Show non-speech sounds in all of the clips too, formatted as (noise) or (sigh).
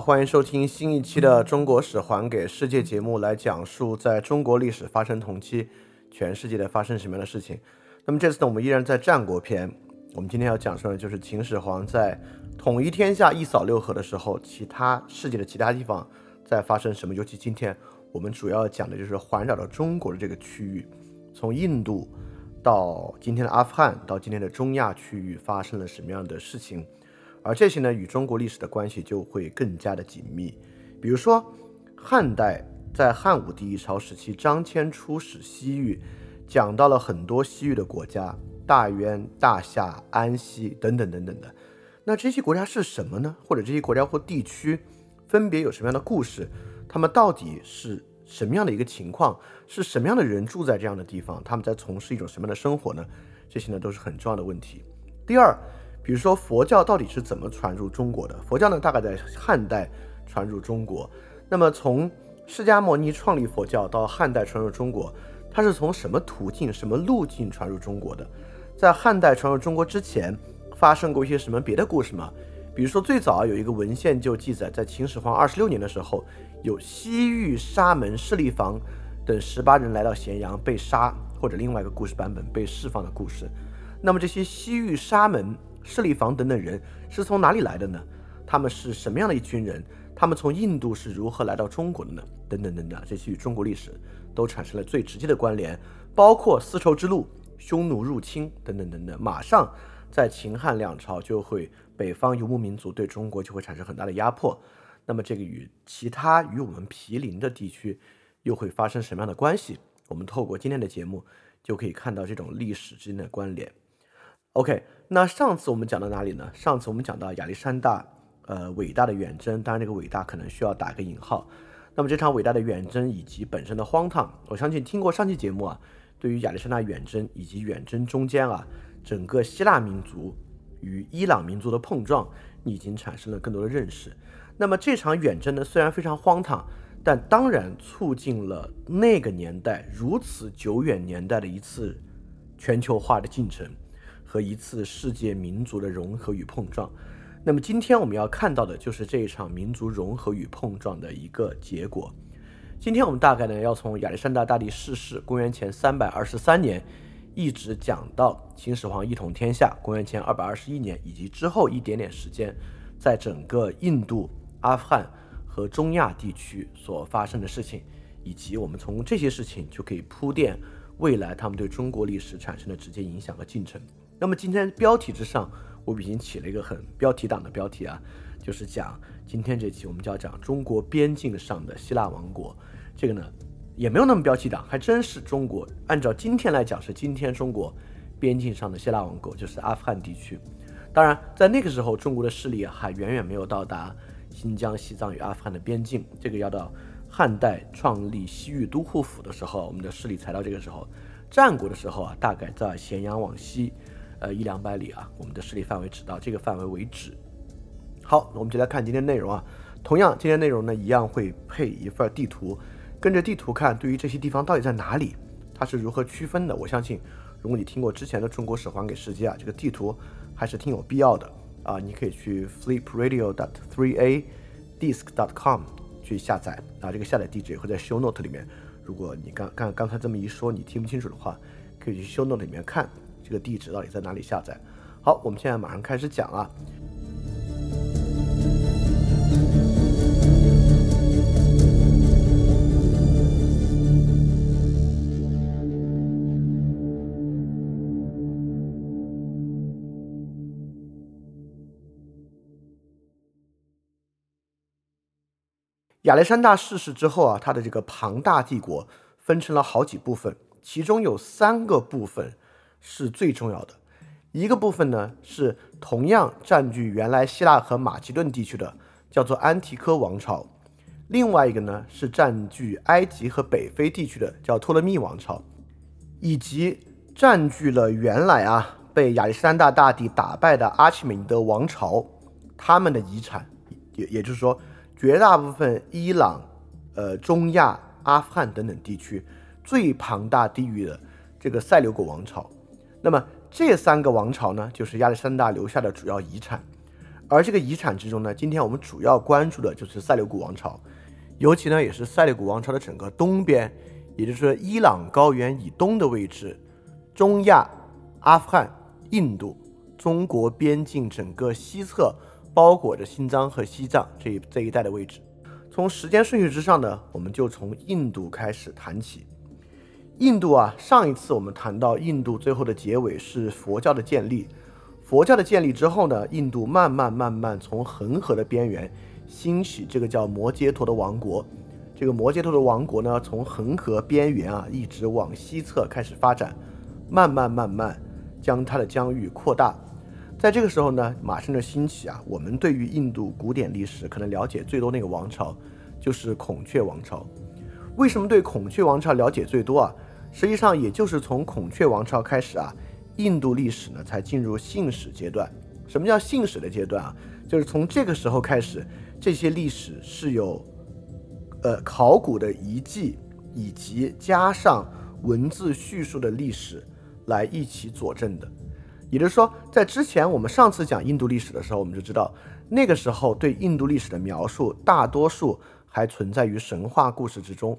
欢迎收听新一期的《中国史还给世界》节目，来讲述在中国历史发生同期全世界的发生什么样的事情。那么这次呢，我们依然在战国篇。我们今天要讲述的就是秦始皇在统一天下、一扫六合的时候，其他世界的其他地方在发生什么。尤其今天我们主要讲的就是环绕着中国的这个区域，从印度到今天的阿富汗，到今天的中亚区域发生了什么样的事情。而这些呢，与中国历史的关系就会更加的紧密。比如说，汉代在汉武帝一朝时期，张骞出使西域，讲到了很多西域的国家，大渊、大夏、安息等等等等的。那这些国家是什么呢？或者这些国家或地区分别有什么样的故事？他们到底是什么样的一个情况？是什么样的人住在这样的地方？他们在从事一种什么样的生活呢？这些呢，都是很重要的问题。第二。比如说佛教到底是怎么传入中国的？佛教呢，大概在汉代传入中国。那么从释迦牟尼创立佛教到汉代传入中国，它是从什么途径、什么路径传入中国的？在汉代传入中国之前，发生过一些什么别的故事吗？比如说最早有一个文献就记载，在秦始皇二十六年的时候，有西域沙门势力房等十八人来到咸阳被杀，或者另外一个故事版本被释放的故事。那么这些西域沙门。势力房等等人是从哪里来的呢？他们是什么样的一群人？他们从印度是如何来到中国的呢？等等等等，这些与中国历史都产生了最直接的关联，包括丝绸之路、匈奴入侵等等等等。马上在秦汉两朝就会北方游牧民族对中国就会产生很大的压迫。那么这个与其他与我们毗邻的地区又会发生什么样的关系？我们透过今天的节目就可以看到这种历史之间的关联。OK。那上次我们讲到哪里呢？上次我们讲到亚历山大，呃，伟大的远征，当然这个伟大可能需要打个引号。那么这场伟大的远征以及本身的荒唐，我相信听过上期节目啊，对于亚历山大远征以及远征中间啊，整个希腊民族与伊朗民族的碰撞，你已经产生了更多的认识。那么这场远征呢，虽然非常荒唐，但当然促进了那个年代如此久远年代的一次全球化的进程。和一次世界民族的融合与碰撞，那么今天我们要看到的就是这一场民族融合与碰撞的一个结果。今天我们大概呢要从亚历山大大帝逝世，公元前三百二十三年，一直讲到秦始皇一统天下，公元前二百二十一年，以及之后一点点时间，在整个印度、阿富汗和中亚地区所发生的事情，以及我们从这些事情就可以铺垫未来他们对中国历史产生的直接影响和进程。那么今天标题之上，我已经起了一个很标题党的标题啊，就是讲今天这期我们就要讲中国边境上的希腊王国。这个呢也没有那么标题党，还真是中国。按照今天来讲，是今天中国边境上的希腊王国，就是阿富汗地区。当然，在那个时候，中国的势力还远远没有到达新疆、西藏与阿富汗的边境。这个要到汉代创立西域都护府的时候，我们的势力才到这个时候。战国的时候啊，大概在咸阳往西。呃，一两百里啊，我们的势力范围只到这个范围为止。好，我们就来看今天内容啊。同样，今天内容呢，一样会配一份地图，跟着地图看，对于这些地方到底在哪里，它是如何区分的。我相信，如果你听过之前的《中国史还给世界》啊，这个地图还是挺有必要的啊。你可以去 flipradio.dot3a.disc.dot.com 去下载啊，这个下载地址也会在 show note 里面。如果你刚刚刚才这么一说，你听不清楚的话，可以去 show note 里面看。这个地址到底在哪里下载？好，我们现在马上开始讲啊。亚历山大逝世之后啊，他的这个庞大帝国分成了好几部分，其中有三个部分。是最重要的一个部分呢，是同样占据原来希腊和马其顿地区的，叫做安提柯王朝；另外一个呢，是占据埃及和北非地区的，叫托勒密王朝，以及占据了原来啊被亚历山大大帝打败的阿契美尼德王朝，他们的遗产，也也就是说，绝大部分伊朗、呃中亚、阿富汗等等地区最庞大地域的这个塞琉古王朝。那么这三个王朝呢，就是亚历山大留下的主要遗产，而这个遗产之中呢，今天我们主要关注的就是塞琉古王朝，尤其呢也是塞琉古王朝的整个东边，也就是说伊朗高原以东的位置，中亚、阿富汗、印度、中国边境整个西侧，包裹着新疆和西藏这一这一带的位置。从时间顺序之上呢，我们就从印度开始谈起。印度啊，上一次我们谈到印度最后的结尾是佛教的建立。佛教的建立之后呢，印度慢慢慢慢从恒河的边缘兴起这个叫摩揭陀的王国。这个摩揭陀的王国呢，从恒河边缘啊一直往西侧开始发展，慢慢慢慢将它的疆域扩大。在这个时候呢，马上就兴起啊，我们对于印度古典历史可能了解最多那个王朝就是孔雀王朝。为什么对孔雀王朝了解最多啊？实际上，也就是从孔雀王朝开始啊，印度历史呢才进入信史阶段。什么叫信史的阶段啊？就是从这个时候开始，这些历史是有，呃，考古的遗迹以及加上文字叙述的历史来一起佐证的。也就是说，在之前我们上次讲印度历史的时候，我们就知道，那个时候对印度历史的描述大多数还存在于神话故事之中。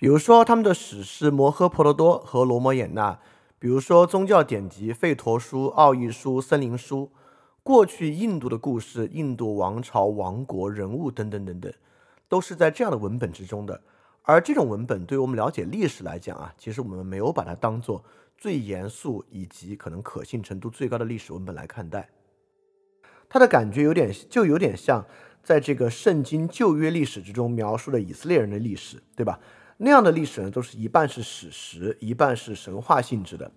比如说他们的史诗《摩诃婆罗多》和《罗摩衍那》，比如说宗教典籍《吠陀书》《奥义书》《森林书》，过去印度的故事、印度王朝、王国人物等等等等，都是在这样的文本之中的。而这种文本对于我们了解历史来讲啊，其实我们没有把它当做最严肃以及可能可信程度最高的历史文本来看待。它的感觉有点就有点像在这个圣经旧约历史之中描述的以色列人的历史，对吧？那样的历史呢，都是一半是史实，一半是神话性质的。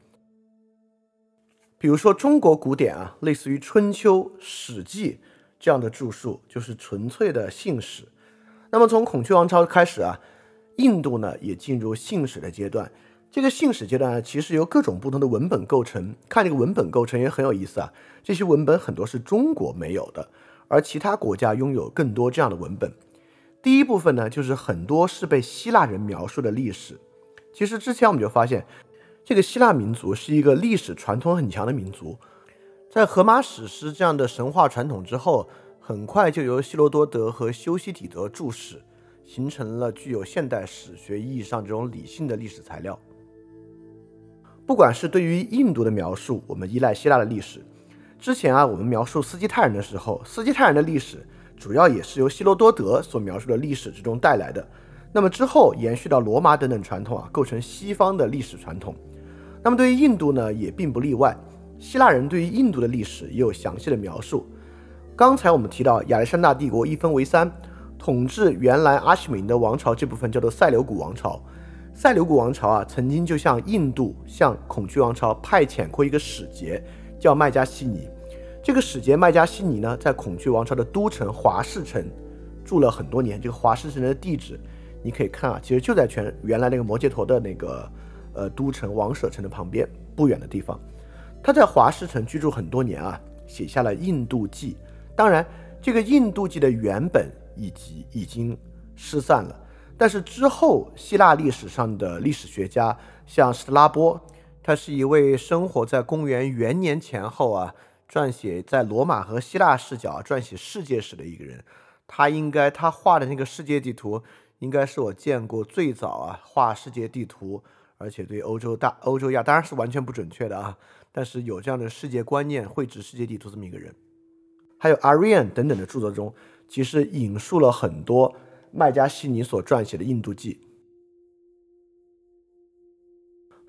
比如说中国古典啊，类似于《春秋》《史记》这样的著述，就是纯粹的信史。那么从孔雀王朝开始啊，印度呢也进入信史的阶段。这个信史阶段呢，其实由各种不同的文本构成。看这个文本构成也很有意思啊，这些文本很多是中国没有的，而其他国家拥有更多这样的文本。第一部分呢，就是很多是被希腊人描述的历史。其实之前我们就发现，这个希腊民族是一个历史传统很强的民族。在荷马史诗这样的神话传统之后，很快就由希罗多德和修昔底德注史，形成了具有现代史学意义上这种理性的历史材料。不管是对于印度的描述，我们依赖希腊的历史。之前啊，我们描述斯基泰人的时候，斯基泰人的历史。主要也是由希罗多德所描述的历史之中带来的，那么之后延续到罗马等等传统啊，构成西方的历史传统。那么对于印度呢，也并不例外。希腊人对于印度的历史也有详细的描述。刚才我们提到亚历山大帝国一分为三，统治原来阿契美尼德王朝这部分叫做塞琉古王朝。塞琉古王朝啊，曾经就向印度、向孔雀王朝派遣过一个使节，叫麦加西尼。这个使节麦加西尼呢，在孔雀王朝的都城华氏城住了很多年。这个华氏城的地址，你可以看啊，其实就在全原来那个摩羯陀的那个呃都城王舍城的旁边不远的地方。他在华氏城居住很多年啊，写下了《印度记》。当然，这个《印度记》的原本以及已经失散了。但是之后，希腊历史上的历史学家像斯特拉波，他是一位生活在公元元年前后啊。撰写在罗马和希腊视角撰写世界史的一个人，他应该他画的那个世界地图，应该是我见过最早啊画世界地图，而且对欧洲大欧洲亚当然是完全不准确的啊，但是有这样的世界观念绘制世界地图这么一个人，还有 Arian 等等的著作中，其实引述了很多麦加西尼所撰写的《印度记》，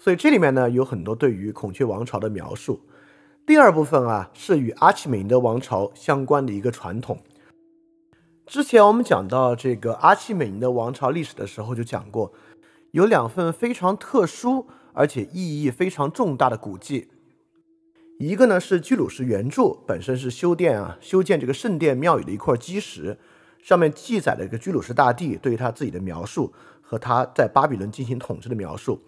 所以这里面呢有很多对于孔雀王朝的描述。第二部分啊，是与阿契美尼德王朝相关的一个传统。之前我们讲到这个阿契美尼德王朝历史的时候，就讲过，有两份非常特殊而且意义非常重大的古迹。一个呢是居鲁士原著，本身是修殿啊，修建这个圣殿庙宇的一块基石，上面记载了一个居鲁士大帝对于他自己的描述和他在巴比伦进行统治的描述。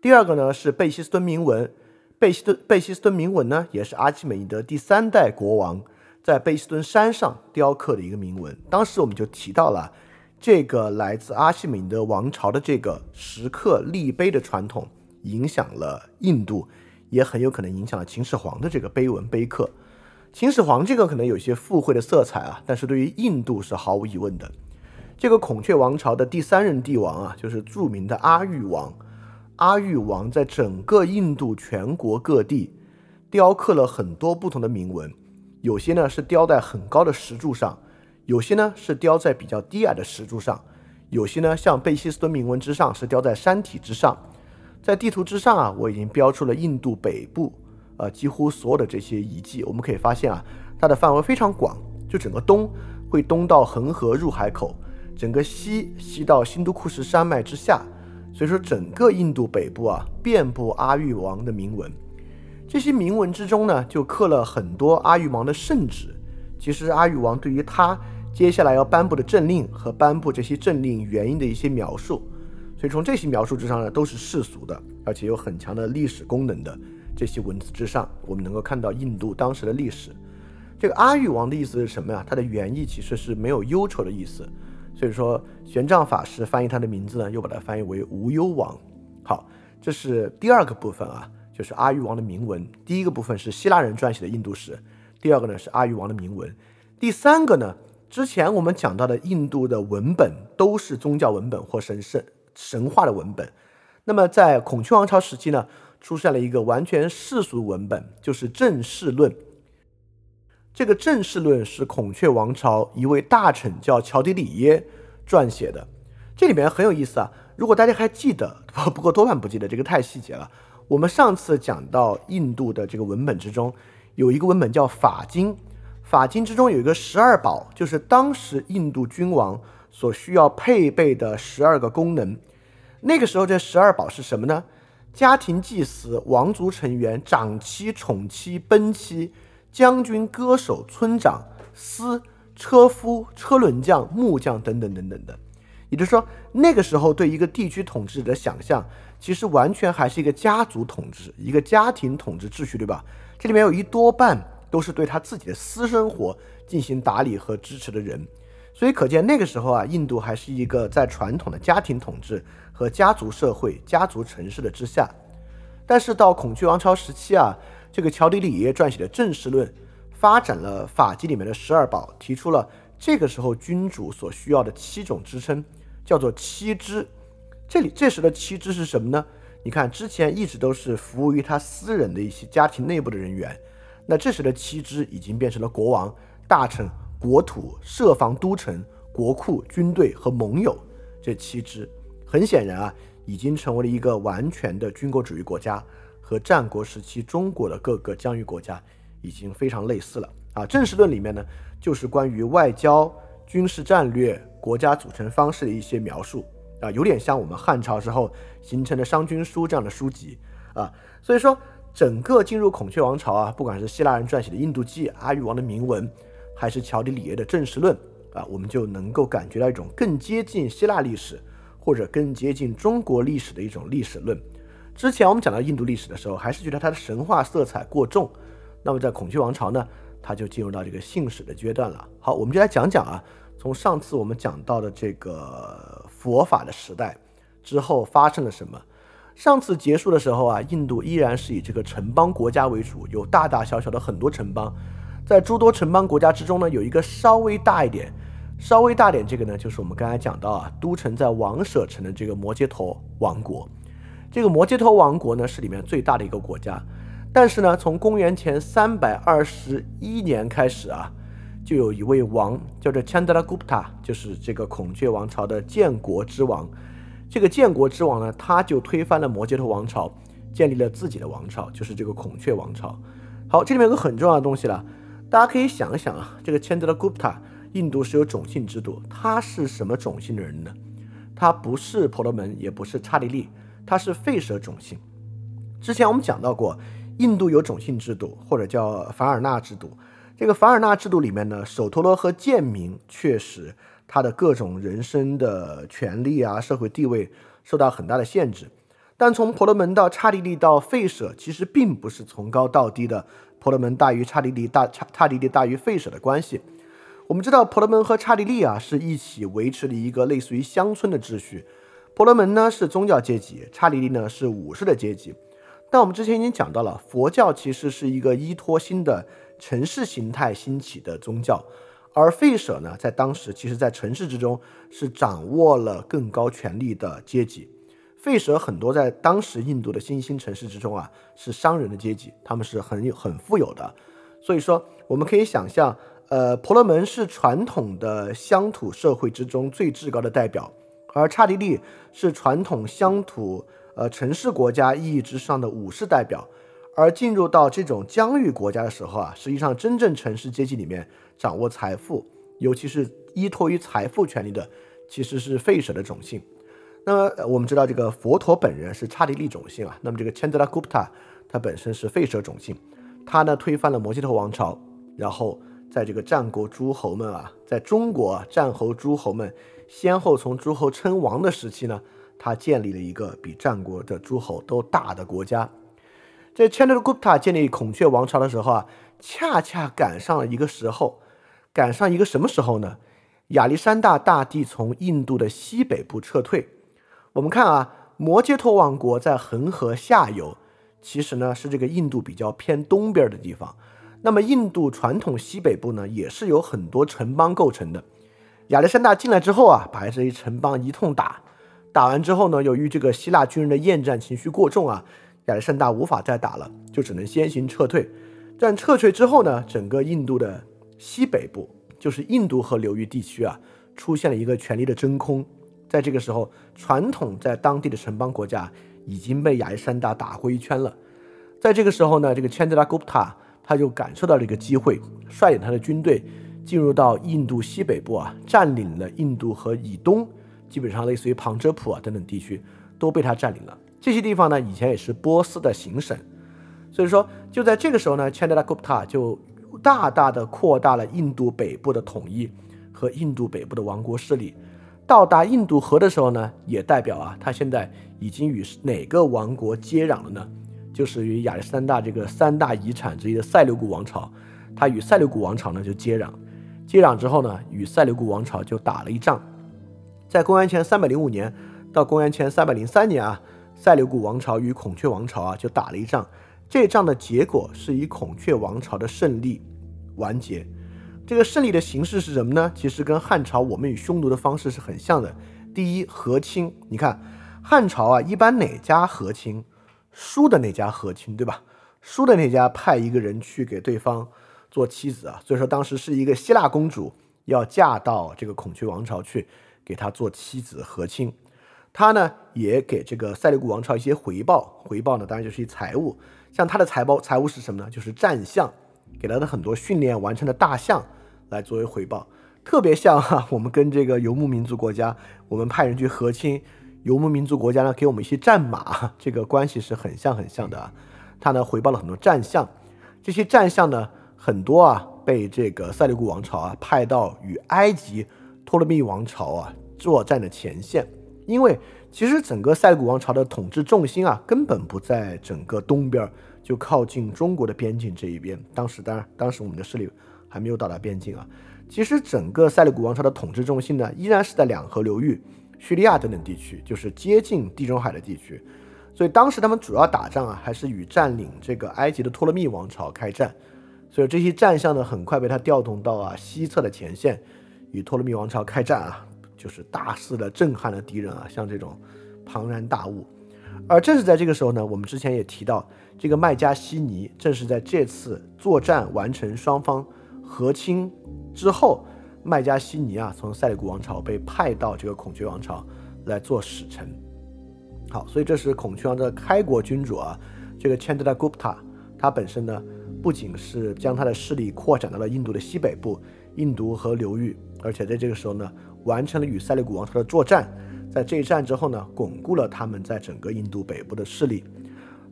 第二个呢是贝希斯敦铭文。贝希顿贝希斯顿铭文呢，也是阿契美尼德第三代国王在贝希顿山上雕刻的一个铭文。当时我们就提到了这个来自阿契美尼德王朝的这个石刻立碑的传统，影响了印度，也很有可能影响了秦始皇的这个碑文碑刻。秦始皇这个可能有些附会的色彩啊，但是对于印度是毫无疑问的。这个孔雀王朝的第三任帝王啊，就是著名的阿育王。阿育王在整个印度全国各地雕刻了很多不同的铭文，有些呢是雕在很高的石柱上，有些呢是雕在比较低矮的石柱上，有些呢像贝希斯敦铭文之上是雕在山体之上。在地图之上啊，我已经标出了印度北部。呃，几乎所有的这些遗迹，我们可以发现啊，它的范围非常广，就整个东会东到恒河入海口，整个西西到新都库什山脉之下，所以说整个印度北部啊，遍布阿育王的铭文。这些铭文之中呢，就刻了很多阿育王的圣旨。其实阿育王对于他接下来要颁布的政令和颁布这些政令原因的一些描述，所以从这些描述之上呢，都是世俗的，而且有很强的历史功能的。这些文字之上，我们能够看到印度当时的历史。这个阿育王的意思是什么呀？它的原意其实是没有忧愁的意思。所以说，玄奘法师翻译他的名字呢，又把它翻译为无忧王。好，这是第二个部分啊，就是阿育王的铭文。第一个部分是希腊人撰写的印度史，第二个呢是阿育王的铭文。第三个呢，之前我们讲到的印度的文本都是宗教文本或神圣神话的文本。那么在孔雀王朝时期呢？出现了一个完全世俗文本，就是《正式论》。这个《正式论》是孔雀王朝一位大臣叫乔迪里耶撰写的。这里面很有意思啊！如果大家还记得，不过多半不记得，这个太细节了。我们上次讲到印度的这个文本之中，有一个文本叫《法经》，《法经》之中有一个十二宝，就是当时印度君王所需要配备的十二个功能。那个时候这十二宝是什么呢？家庭祭祀、王族成员、长妻、宠妻、奔妻、将军、歌手、村长、司、车夫、车轮匠、木匠等等等等的，也就是说，那个时候对一个地区统治者的想象，其实完全还是一个家族统治、一个家庭统治秩序，对吧？这里面有一多半都是对他自己的私生活进行打理和支持的人，所以可见那个时候啊，印度还是一个在传统的家庭统治。和家族社会、家族城市的之下，但是到孔雀王朝时期啊，这个乔迪里耶撰写的《正式论》发展了法纪里面的十二宝，提出了这个时候君主所需要的七种支撑，叫做七支。这里这时的七支是什么呢？你看，之前一直都是服务于他私人的一些家庭内部的人员，那这时的七支已经变成了国王、大臣、国土、设防都城、国库、军队和盟友这七支。很显然啊，已经成为了一个完全的军国主义国家，和战国时期中国的各个疆域国家已经非常类似了啊。正式论里面呢，就是关于外交、军事战略、国家组成方式的一些描述啊，有点像我们汉朝之后形成的商君书这样的书籍啊。所以说，整个进入孔雀王朝啊，不管是希腊人撰写的《印度记》、阿育王的铭文，还是乔迪里耶的正式论啊，我们就能够感觉到一种更接近希腊历史。或者更接近中国历史的一种历史论。之前我们讲到印度历史的时候，还是觉得它的神话色彩过重。那么在孔雀王朝呢，它就进入到这个信史的阶段了。好，我们就来讲讲啊，从上次我们讲到的这个佛法的时代之后发生了什么。上次结束的时候啊，印度依然是以这个城邦国家为主，有大大小小的很多城邦。在诸多城邦国家之中呢，有一个稍微大一点。稍微大点，这个呢，就是我们刚才讲到啊，都城在王舍城的这个摩羯陀王国。这个摩羯陀王国呢，是里面最大的一个国家。但是呢，从公元前三百二十一年开始啊，就有一位王叫做 Chandragupta，就是这个孔雀王朝的建国之王。这个建国之王呢，他就推翻了摩羯陀王朝，建立了自己的王朝，就是这个孔雀王朝。好，这里面有个很重要的东西了，大家可以想一想啊，这个 Chandragupta。印度是有种姓制度，他是什么种姓的人呢？他不是婆罗门，也不是刹帝利，他是吠舍种姓。之前我们讲到过，印度有种姓制度，或者叫凡尔纳制度。这个凡尔纳制度里面呢，首陀罗和贱民确实他的各种人生的权利啊、社会地位受到很大的限制。但从婆罗门到刹帝利到吠舍，其实并不是从高到低的婆罗门大于刹帝利大刹刹帝利大于吠舍的关系。我们知道婆罗门和刹帝利啊是一起维持了一个类似于乡村的秩序。婆罗门呢是宗教阶级，刹帝利呢是武士的阶级。但我们之前已经讲到了，佛教其实是一个依托新的城市形态兴起的宗教。而吠舍呢，在当时其实，在城市之中是掌握了更高权力的阶级。吠舍很多在当时印度的新兴城市之中啊，是商人的阶级，他们是很有很富有的。所以说，我们可以想象，呃，婆罗门是传统的乡土社会之中最至高的代表，而刹帝利是传统乡土呃城市国家意义之上的武士代表。而进入到这种疆域国家的时候啊，实际上真正城市阶级里面掌握财富，尤其是依托于财富权利的，其实是吠舍的种姓。那么我们知道这个佛陀本人是刹帝利种姓啊，那么这个 Chandragupta 他本身是吠舍种姓，他呢推翻了摩揭陀王朝，然后在这个战国诸侯们啊，在中国战侯诸侯们先后从诸侯称王的时期呢，他建立了一个比战国的诸侯都大的国家。在 Chandragupta 建立孔雀王朝的时候啊，恰恰赶上了一个时候，赶上一个什么时候呢？亚历山大大帝从印度的西北部撤退。我们看啊，摩揭陀王国在恒河下游，其实呢是这个印度比较偏东边的地方。那么印度传统西北部呢，也是由很多城邦构成的。亚历山大进来之后啊，把这些城邦一通打，打完之后呢，由于这个希腊军人的厌战情绪过重啊。亚历山大无法再打了，就只能先行撤退。但撤退之后呢，整个印度的西北部，就是印度河流域地区啊，出现了一个权力的真空。在这个时候，传统在当地的城邦国家已经被亚历山大打过一圈了。在这个时候呢，这个 Chandragupta 他就感受到了一个机会，率领他的军队进入到印度西北部啊，占领了印度河以东，基本上类似于旁遮普啊等等地区都被他占领了。这些地方呢，以前也是波斯的行省，所以说就在这个时候呢，Chandragupta 就大大的扩大了印度北部的统一和印度北部的王国势力。到达印度河的时候呢，也代表啊，他现在已经与哪个王国接壤了呢？就是与亚历山大这个三大遗产之一的塞琉古王朝，他与塞琉古王朝呢就接壤。接壤之后呢，与塞琉古王朝就打了一仗，在公元前三百零五年到公元前三百零三年啊。塞琉古王朝与孔雀王朝啊，就打了一仗。这仗的结果是以孔雀王朝的胜利完结。这个胜利的形式是什么呢？其实跟汉朝我们与匈奴的方式是很像的。第一，和亲。你看汉朝啊，一般哪家和亲，输的那家和亲，对吧？输的那家派一个人去给对方做妻子啊。所以说当时是一个希腊公主要嫁到这个孔雀王朝去，给他做妻子和亲。他呢也给这个塞利古王朝一些回报，回报呢当然就是一财物，像他的财包财物是什么呢？就是战象，给了他很多训练完成的大象来作为回报，特别像哈我们跟这个游牧民族国家，我们派人去和亲，游牧民族国家呢给我们一些战马，这个关系是很像很像的啊。他呢回报了很多战象，这些战象呢很多啊被这个塞利古王朝啊派到与埃及托勒密王朝啊作战的前线。因为其实整个塞利古王朝的统治重心啊，根本不在整个东边，就靠近中国的边境这一边。当时当然，当时我们的势力还没有到达边境啊。其实整个塞利古王朝的统治重心呢，依然是在两河流域、叙利亚等等地区，就是接近地中海的地区。所以当时他们主要打仗啊，还是与占领这个埃及的托勒密王朝开战。所以这些战象呢，很快被他调动到啊西侧的前线，与托勒密王朝开战啊。就是大肆的震撼了敌人啊，像这种庞然大物。而正是在这个时候呢，我们之前也提到，这个麦加西尼正是在这次作战完成、双方和亲之后，麦加西尼啊从塞里古王朝被派到这个孔雀王朝来做使臣。好，所以这是孔雀王的开国君主啊，这个 Chandragupta，他本身呢不仅是将他的势力扩展到了印度的西北部、印度河流域，而且在这个时候呢。完成了与塞利古王朝的作战，在这一战之后呢，巩固了他们在整个印度北部的势力。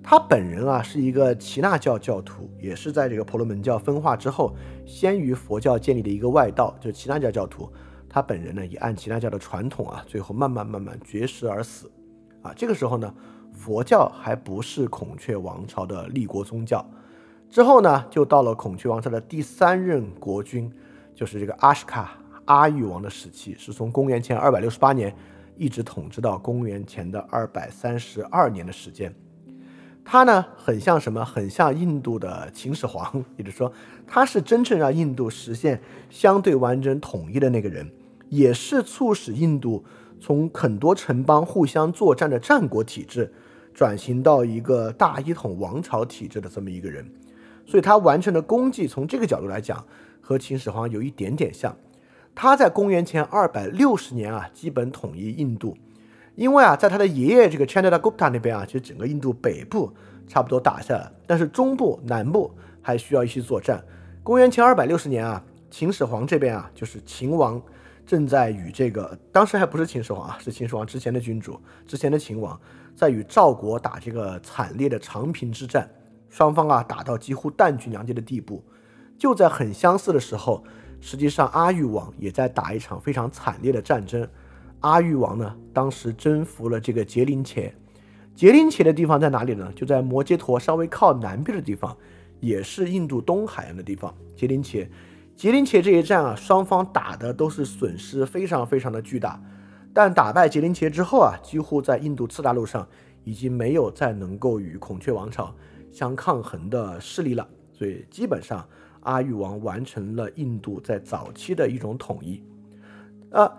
他本人啊是一个耆那教教徒，也是在这个婆罗门教分化之后，先于佛教建立的一个外道，就是耆那教教徒。他本人呢也按耆那教的传统啊，最后慢慢慢慢绝食而死。啊，这个时候呢，佛教还不是孔雀王朝的立国宗教。之后呢，就到了孔雀王朝的第三任国君，就是这个阿什卡。阿育王的时期是从公元前二百六十八年一直统治到公元前的二百三十二年的时间。他呢很像什么？很像印度的秦始皇，也就是说，他是真正让印度实现相对完整统一的那个人，也是促使印度从很多城邦互相作战的战国体制，转型到一个大一统王朝体制的这么一个人。所以他完成的功绩，从这个角度来讲，和秦始皇有一点点像。他在公元前二百六十年啊，基本统一印度。因为啊，在他的爷爷这个 Chandragupta 那边啊，其实整个印度北部差不多打下来，但是中部、南部还需要一些作战。公元前二百六十年啊，秦始皇这边啊，就是秦王正在与这个当时还不是秦始皇啊，是秦始皇之前的君主，之前的秦王在与赵国打这个惨烈的长平之战，双方啊打到几乎弹尽粮绝的地步。就在很相似的时候，实际上阿育王也在打一场非常惨烈的战争。阿育王呢，当时征服了这个杰林且，杰林且的地方在哪里呢？就在摩揭陀稍微靠南边的地方，也是印度东海岸的地方。杰林且，杰林且这一战啊，双方打的都是损失非常非常的巨大。但打败杰林且之后啊，几乎在印度次大陆上已经没有再能够与孔雀王朝相抗衡的势力了。所以基本上，阿育王完成了印度在早期的一种统一。啊。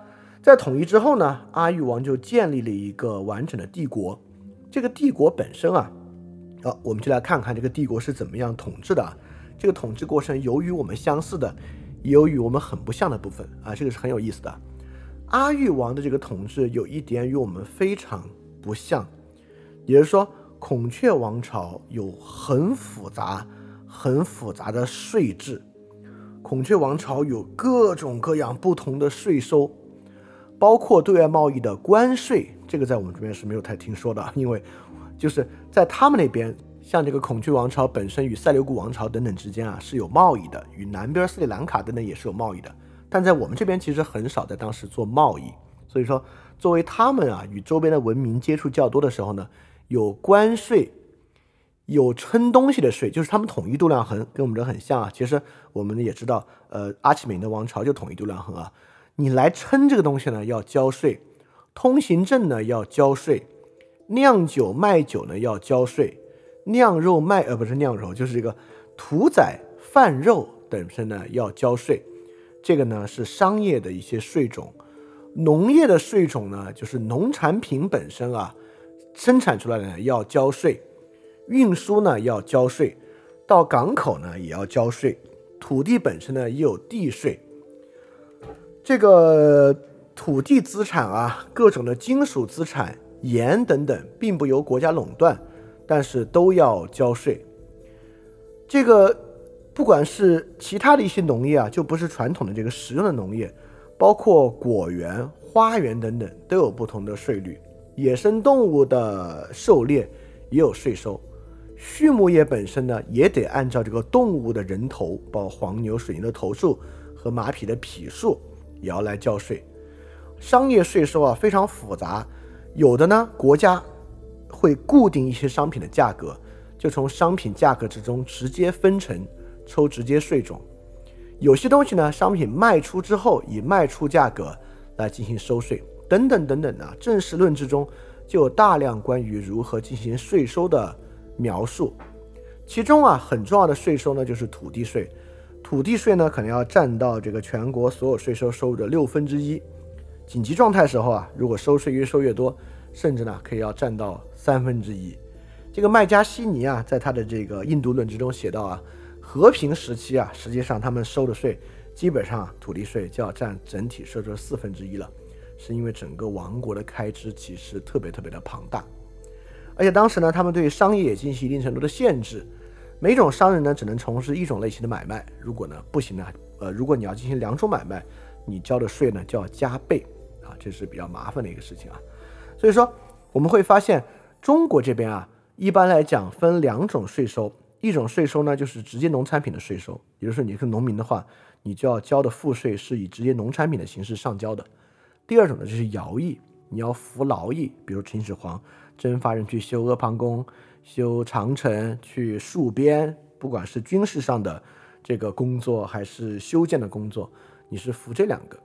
在统一之后呢，阿育王就建立了一个完整的帝国。这个帝国本身啊，好，我们就来看看这个帝国是怎么样统治的。这个统治过程有与我们相似的，也有与我们很不像的部分啊，这个是很有意思的。阿育王的这个统治有一点与我们非常不像，也就是说，孔雀王朝有很复杂、很复杂的税制。孔雀王朝有各种各样不同的税收。包括对外贸易的关税，这个在我们这边是没有太听说的，因为就是在他们那边，像这个孔雀王朝本身与塞琉古王朝等等之间啊是有贸易的，与南边斯里兰卡等等也是有贸易的，但在我们这边其实很少在当时做贸易，所以说作为他们啊与周边的文明接触较多的时候呢，有关税，有称东西的税，就是他们统一度量衡，跟我们这很像啊。其实我们也知道，呃，阿契美尼王朝就统一度量衡啊。你来称这个东西呢，要交税；通行证呢要交税；酿酒卖酒呢要交税；酿肉卖呃不是酿肉，就是这个屠宰贩肉本身呢要交税。这个呢是商业的一些税种，农业的税种呢就是农产品本身啊生产出来呢要交税，运输呢要交税，到港口呢也要交税，土地本身呢也有地税。这个土地资产啊，各种的金属资产、盐等等，并不由国家垄断，但是都要交税。这个不管是其他的一些农业啊，就不是传统的这个食用的农业，包括果园、花园等等，都有不同的税率。野生动物的狩猎也有税收，畜牧业本身呢，也得按照这个动物的人头，包括黄牛、水牛的头数和马匹的匹数。也要来交税，商业税收啊非常复杂，有的呢国家会固定一些商品的价格，就从商品价格之中直接分成抽直接税种；有些东西呢商品卖出之后以卖出价格来进行收税，等等等等的正式论之中就有大量关于如何进行税收的描述，其中啊很重要的税收呢就是土地税。土地税呢，可能要占到这个全国所有税收收入的六分之一。紧急状态时候啊，如果收税越收越多，甚至呢可以要占到三分之一。这个麦加锡尼啊，在他的这个印度论之中写到啊，和平时期啊，实际上他们收的税基本上土地税就要占整体收入的四分之一了，是因为整个王国的开支其实特别特别的庞大，而且当时呢，他们对商业也进行一定程度的限制。每种商人呢，只能从事一种类型的买卖。如果呢不行呢，呃，如果你要进行两种买卖，你交的税呢就要加倍啊，这是比较麻烦的一个事情啊。所以说，我们会发现中国这边啊，一般来讲分两种税收，一种税收呢就是直接农产品的税收，也就是说你是农民的话，你就要交的赋税是以直接农产品的形式上交的。第二种呢就是徭役，你要服劳役，比如秦始皇征发人去修阿房宫。修长城、去戍边，不管是军事上的这个工作，还是修建的工作，你是服这两个。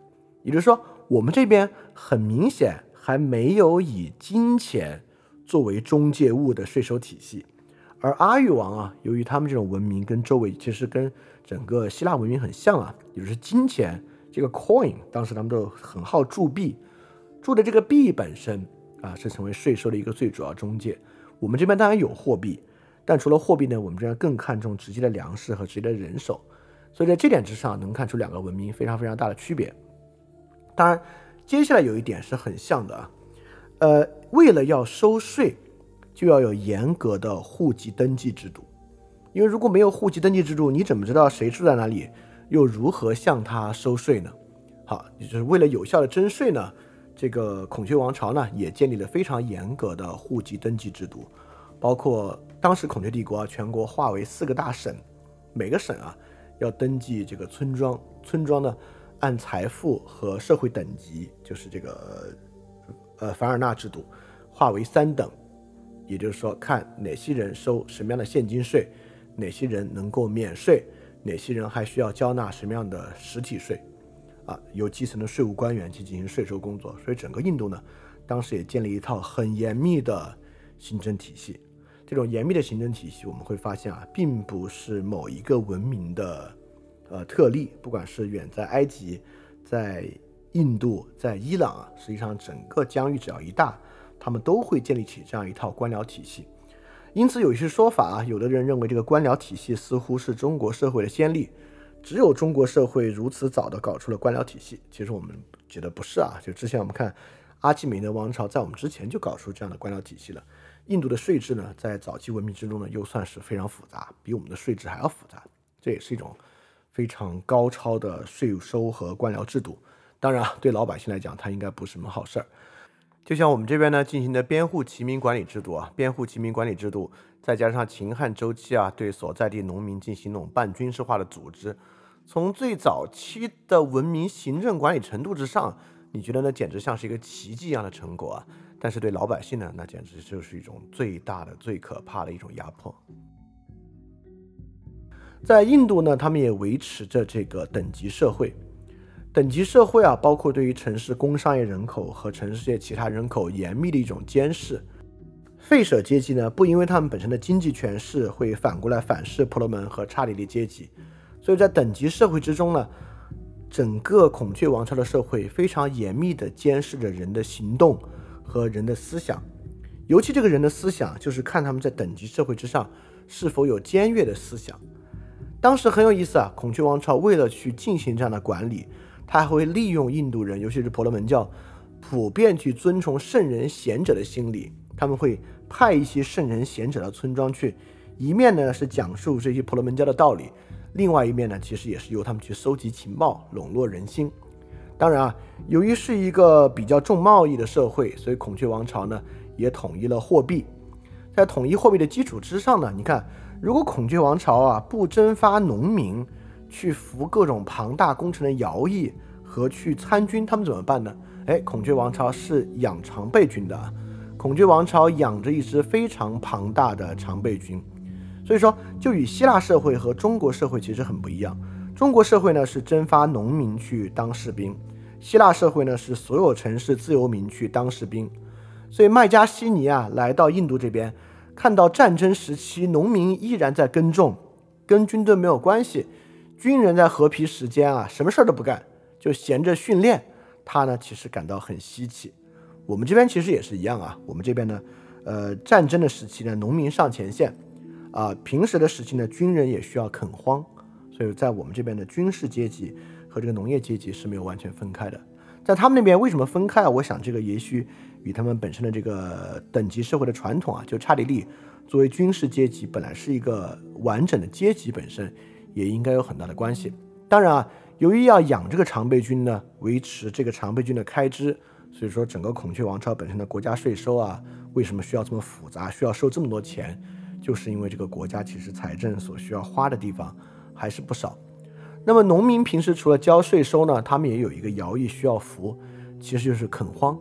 也就是说，我们这边很明显还没有以金钱作为中介物的税收体系，而阿育王啊，由于他们这种文明跟周围其实跟整个希腊文明很像啊，也就是金钱这个 coin，当时他们都很好铸币，铸的这个币本身啊是成为税收的一个最主要中介。我们这边当然有货币，但除了货币呢，我们这边更看重直接的粮食和直接的人手，所以在这点之上能看出两个文明非常非常大的区别。当然，接下来有一点是很像的啊，呃，为了要收税。就要有严格的户籍登记制度，因为如果没有户籍登记制度，你怎么知道谁住在哪里，又如何向他收税呢？好，也就是为了有效的征税呢，这个孔雀王朝呢也建立了非常严格的户籍登记制度，包括当时孔雀帝国啊，全国划为四个大省，每个省啊要登记这个村庄，村庄呢按财富和社会等级，就是这个呃凡尔纳制度，划为三等。也就是说，看哪些人收什么样的现金税，哪些人能够免税，哪些人还需要交纳什么样的实体税，啊，由基层的税务官员去进行税收工作。所以整个印度呢，当时也建立一套很严密的行政体系。这种严密的行政体系，我们会发现啊，并不是某一个文明的呃特例，不管是远在埃及，在印度，在伊朗啊，实际上整个疆域只要一大。他们都会建立起这样一套官僚体系，因此有一些说法啊，有的人认为这个官僚体系似乎是中国社会的先例，只有中国社会如此早的搞出了官僚体系。其实我们觉得不是啊，就之前我们看阿基米德王朝在我们之前就搞出这样的官僚体系了。印度的税制呢，在早期文明之中呢，又算是非常复杂，比我们的税制还要复杂。这也是一种非常高超的税收和官僚制度。当然啊，对老百姓来讲，它应该不是什么好事儿。就像我们这边呢进行的编户齐民管理制度啊，编户齐民管理制度，再加上秦汉周期啊，对所在地农民进行那种半军事化的组织，从最早期的文明行政管理程度之上，你觉得那简直像是一个奇迹一样的成果啊！但是对老百姓呢，那简直就是一种最大的、最可怕的一种压迫。在印度呢，他们也维持着这个等级社会。等级社会啊，包括对于城市工商业人口和城市界其他人口严密的一种监视。费舍阶级呢，不因为他们本身的经济权势会反过来反噬婆罗门和刹帝利阶级，所以在等级社会之中呢，整个孔雀王朝的社会非常严密地监视着人的行动和人的思想，尤其这个人的思想，就是看他们在等级社会之上是否有僭越的思想。当时很有意思啊，孔雀王朝为了去进行这样的管理。他还会利用印度人，尤其是婆罗门教，普遍去尊崇圣人贤者的心理。他们会派一些圣人贤者到村庄去，一面呢是讲述这些婆罗门教的道理，另外一面呢其实也是由他们去搜集情报，笼络人心。当然啊，由于是一个比较重贸易的社会，所以孔雀王朝呢也统一了货币。在统一货币的基础之上呢，你看，如果孔雀王朝啊不征发农民，去服各种庞大工程的徭役和去参军，他们怎么办呢？哎，孔雀王朝是养常备军的，孔雀王朝养着一支非常庞大的常备军，所以说就与希腊社会和中国社会其实很不一样。中国社会呢是征发农民去当士兵，希腊社会呢是所有城市自由民去当士兵。所以麦加西尼啊来到印度这边，看到战争时期农民依然在耕种，跟军队没有关系。军人在和皮时间啊，什么事儿都不干，就闲着训练。他呢，其实感到很稀奇。我们这边其实也是一样啊。我们这边呢，呃，战争的时期呢，农民上前线啊；平时的时期呢，军人也需要垦荒。所以在我们这边的军事阶级和这个农业阶级是没有完全分开的。在他们那边为什么分开啊？我想这个也许与他们本身的这个等级社会的传统啊，就刹帝利作为军事阶级本来是一个完整的阶级本身。也应该有很大的关系。当然啊，由于要养这个常备军呢，维持这个常备军的开支，所以说整个孔雀王朝本身的国家税收啊，为什么需要这么复杂，需要收这么多钱，就是因为这个国家其实财政所需要花的地方还是不少。那么农民平时除了交税收呢，他们也有一个徭役需要服，其实就是垦荒。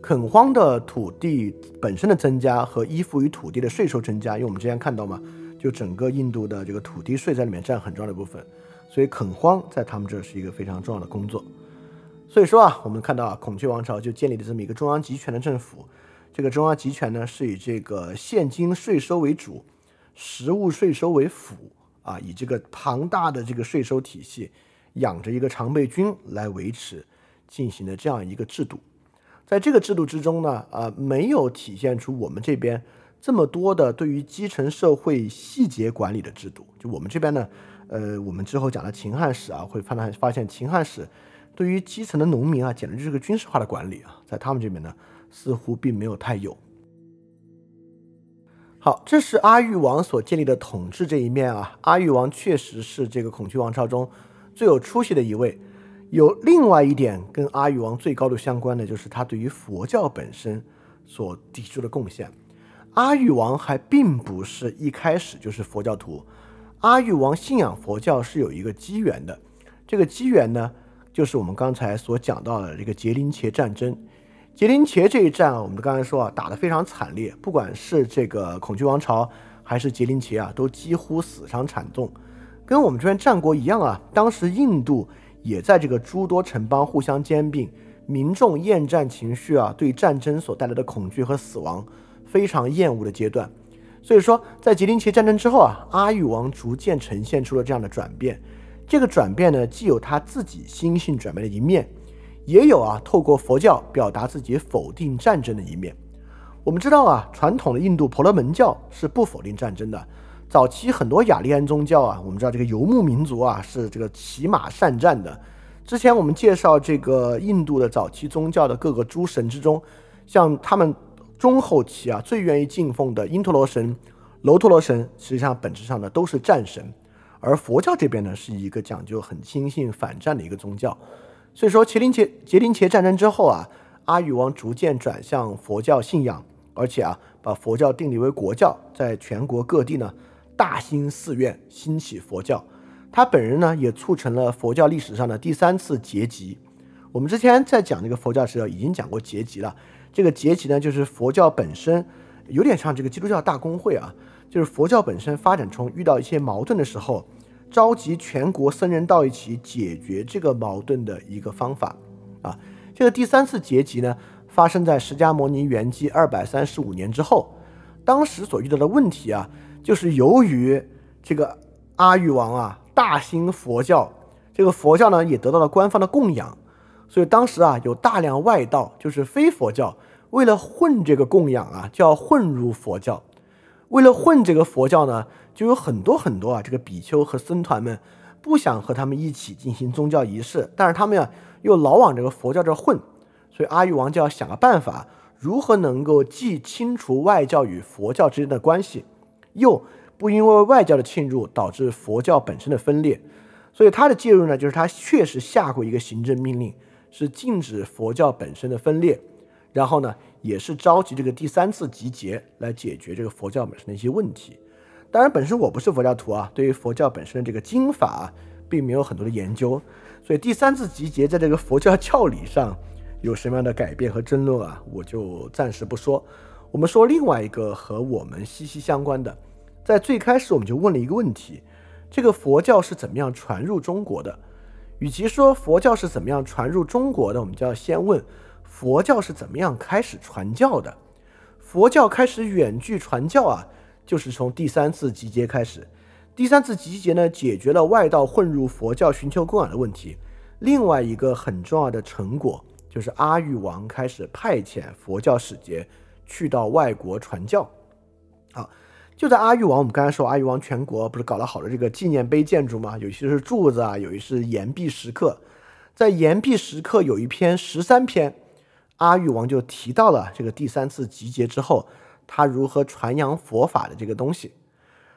垦荒的土地本身的增加和依附于土地的税收增加，因为我们之前看到嘛。就整个印度的这个土地税在里面占很重要的部分，所以垦荒在他们这是一个非常重要的工作。所以说啊，我们看到啊，孔雀王朝就建立了这么一个中央集权的政府。这个中央集权呢，是以这个现金税收为主，实物税收为辅啊，以这个庞大的这个税收体系养着一个常备军来维持进行的这样一个制度。在这个制度之中呢，啊，没有体现出我们这边这么多的对于基层社会细节管理的制度。就我们这边呢，呃，我们之后讲的秦汉史啊，会发现发现秦汉史对于基层的农民啊，简直就是个军事化的管理啊，在他们这边呢，似乎并没有太有。好，这是阿育王所建立的统治这一面啊。阿育王确实是这个孔雀王朝中最有出息的一位。有另外一点跟阿育王最高度相关的，就是他对于佛教本身所提出的贡献。阿育王还并不是一开始就是佛教徒，阿育王信仰佛教是有一个机缘的。这个机缘呢，就是我们刚才所讲到的这个杰林茄战争。杰林茄这一战啊，我们刚才说啊，打得非常惨烈，不管是这个孔雀王朝还是杰林茄啊，都几乎死伤惨重，跟我们这边战国一样啊。当时印度也在这个诸多城邦互相兼并，民众厌战情绪啊，对战争所带来的恐惧和死亡非常厌恶的阶段。所以说，在杰林茄战争之后啊，阿育王逐渐呈现出了这样的转变。这个转变呢，既有他自己心性转变的一面。也有啊，透过佛教表达自己否定战争的一面。我们知道啊，传统的印度婆罗门教是不否定战争的。早期很多雅利安宗教啊，我们知道这个游牧民族啊是这个骑马善战的。之前我们介绍这个印度的早期宗教的各个诸神之中，像他们中后期啊最愿意敬奉的因陀罗神、楼陀罗神，实际上本质上呢都是战神。而佛教这边呢是一个讲究很轻信反战的一个宗教。所以说，麒麟茄杰林茄战争之后啊，阿育王逐渐转向佛教信仰，而且啊，把佛教定立为国教，在全国各地呢大兴寺院，兴起佛教。他本人呢，也促成了佛教历史上的第三次结集。我们之前在讲这个佛教时候已经讲过结集了。这个结集呢，就是佛教本身有点像这个基督教大公会啊，就是佛教本身发展中遇到一些矛盾的时候。召集全国僧人到一起解决这个矛盾的一个方法啊，这个第三次结集呢，发生在释迦牟尼圆寂二百三十五年之后。当时所遇到的问题啊，就是由于这个阿育王啊大兴佛教，这个佛教呢也得到了官方的供养，所以当时啊有大量外道，就是非佛教，为了混这个供养啊，就要混入佛教。为了混这个佛教呢。就有很多很多啊，这个比丘和僧团们不想和他们一起进行宗教仪式，但是他们呀又老往这个佛教这混，所以阿育王就要想个办法，如何能够既清除外教与佛教之间的关系，又不因为外教的侵入导致佛教本身的分裂。所以他的介入呢，就是他确实下过一个行政命令，是禁止佛教本身的分裂，然后呢，也是召集这个第三次集结来解决这个佛教本身的一些问题。当然，本身我不是佛教徒啊，对于佛教本身的这个经法，并没有很多的研究，所以第三次集结在这个佛教教理上有什么样的改变和争论啊，我就暂时不说。我们说另外一个和我们息息相关的，在最开始我们就问了一个问题：这个佛教是怎么样传入中国的？与其说佛教是怎么样传入中国的，我们就要先问佛教是怎么样开始传教的？佛教开始远距传教啊？就是从第三次集结开始，第三次集结呢，解决了外道混入佛教寻求供养的问题。另外一个很重要的成果，就是阿育王开始派遣佛教使节去到外国传教。好，就在阿育王，我们刚才说阿育王全国不是搞了好多这个纪念碑建筑吗？有些是柱子啊，有一些是岩壁石刻。在岩壁石刻有一篇十三篇，阿育王就提到了这个第三次集结之后。他如何传扬佛法的这个东西，